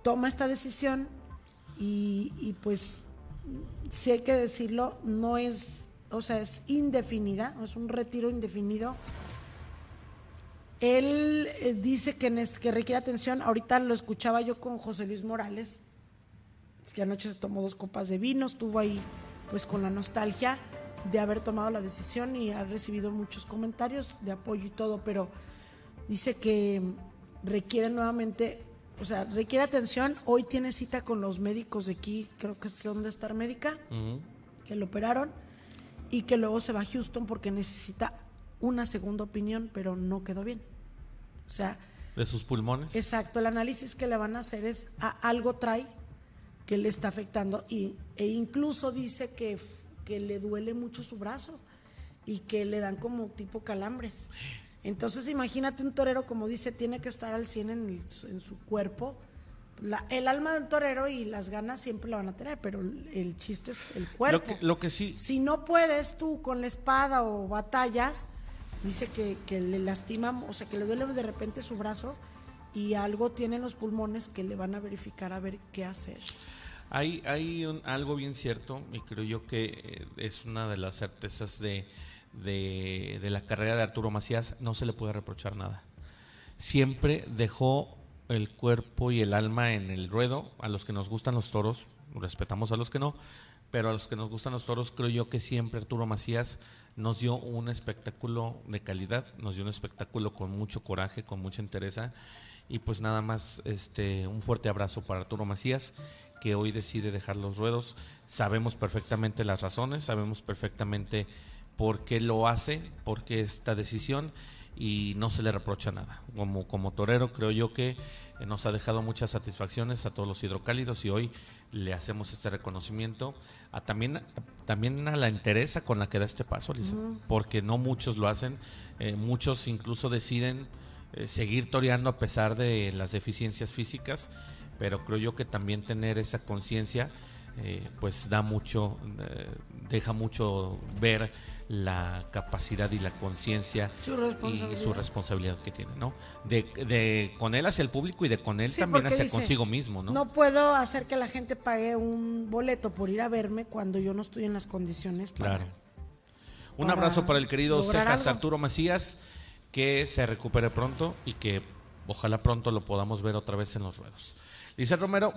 toma esta decisión y, pues si hay que decirlo, no es, o sea, es indefinida, es un retiro indefinido. Él eh, dice que, que requiere atención, ahorita lo escuchaba yo con José Luis Morales, es que anoche se tomó dos copas de vino, estuvo ahí pues con la nostalgia de haber tomado la decisión y ha recibido muchos comentarios de apoyo y todo, pero dice que requiere nuevamente, o sea, requiere atención. Hoy tiene cita con los médicos de aquí, creo que son de Star Médica, que lo operaron y que luego se va a Houston porque necesita una segunda opinión, pero no quedó bien. O sea, De sus pulmones. exacto, el análisis que le van a hacer es a- algo trae que le está afectando y, e incluso dice que, que le duele mucho su brazo y que le dan como tipo calambres. Entonces imagínate un torero, como dice, tiene que estar al 100 en, el- en su cuerpo. La- el alma del torero y las ganas siempre la van a tener, pero el, chiste es el Lo cuerpo. que, lo que sí, Si no puedes tú con la espada o batallas, dice que, que le lastima, o sea, que le duele de repente su brazo y algo tiene en los pulmones que le van a verificar a ver qué hacer. Hay, hay un- algo bien cierto y creo yo que eh, es una de las certezas de, de, la carrera de Arturo Macías, no se le puede reprochar nada. Siempre dejó el cuerpo y el alma en el ruedo, a los que nos gustan los toros, respetamos a los que no, pero a los que nos gustan los toros, creo yo que siempre Arturo Macías nos dio un espectáculo de calidad, nos dio un espectáculo con mucho coraje, con mucha entereza y pues nada más este un fuerte abrazo para Arturo Macías que hoy decide dejar los ruedos. Sabemos perfectamente las razones, sabemos perfectamente por qué lo hace, por qué esta decisión y no se le reprocha nada. Como, como torero creo yo que eh, nos ha dejado muchas satisfacciones a todos los hidrocálidos y hoy le hacemos este reconocimiento a también, también a la entereza con la que da este paso, Lisa, porque no muchos lo hacen, eh, muchos incluso deciden eh, seguir toreando a pesar de las deficiencias físicas, pero creo yo que también tener esa conciencia eh, pues da mucho, eh, deja mucho ver la capacidad y la conciencia y su responsabilidad que tiene, ¿no? De, de con él hacia el público y de con él Sí, también hacia dice, consigo mismo, ¿no? No puedo hacer que la gente pague un boleto por ir a verme cuando yo no estoy en las condiciones para... Claro. Un para abrazo para el querido Cejas algo. Arturo Macías, que se recupere pronto y que ojalá pronto lo podamos ver otra vez en los ruedos. Lice Romero,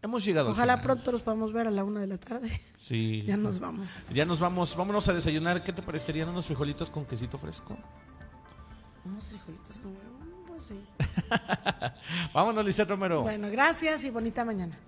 hemos llegado al Ojalá pronto nos podamos ver a la una de la tarde. Sí. ya nos vamos. Ya nos vamos, vámonos a desayunar. ¿Qué te parecerían unos frijolitos con quesito fresco? Unos frijolitos con... Pues sí. Vámonos, Lice Romero. Bueno, gracias y bonita mañana.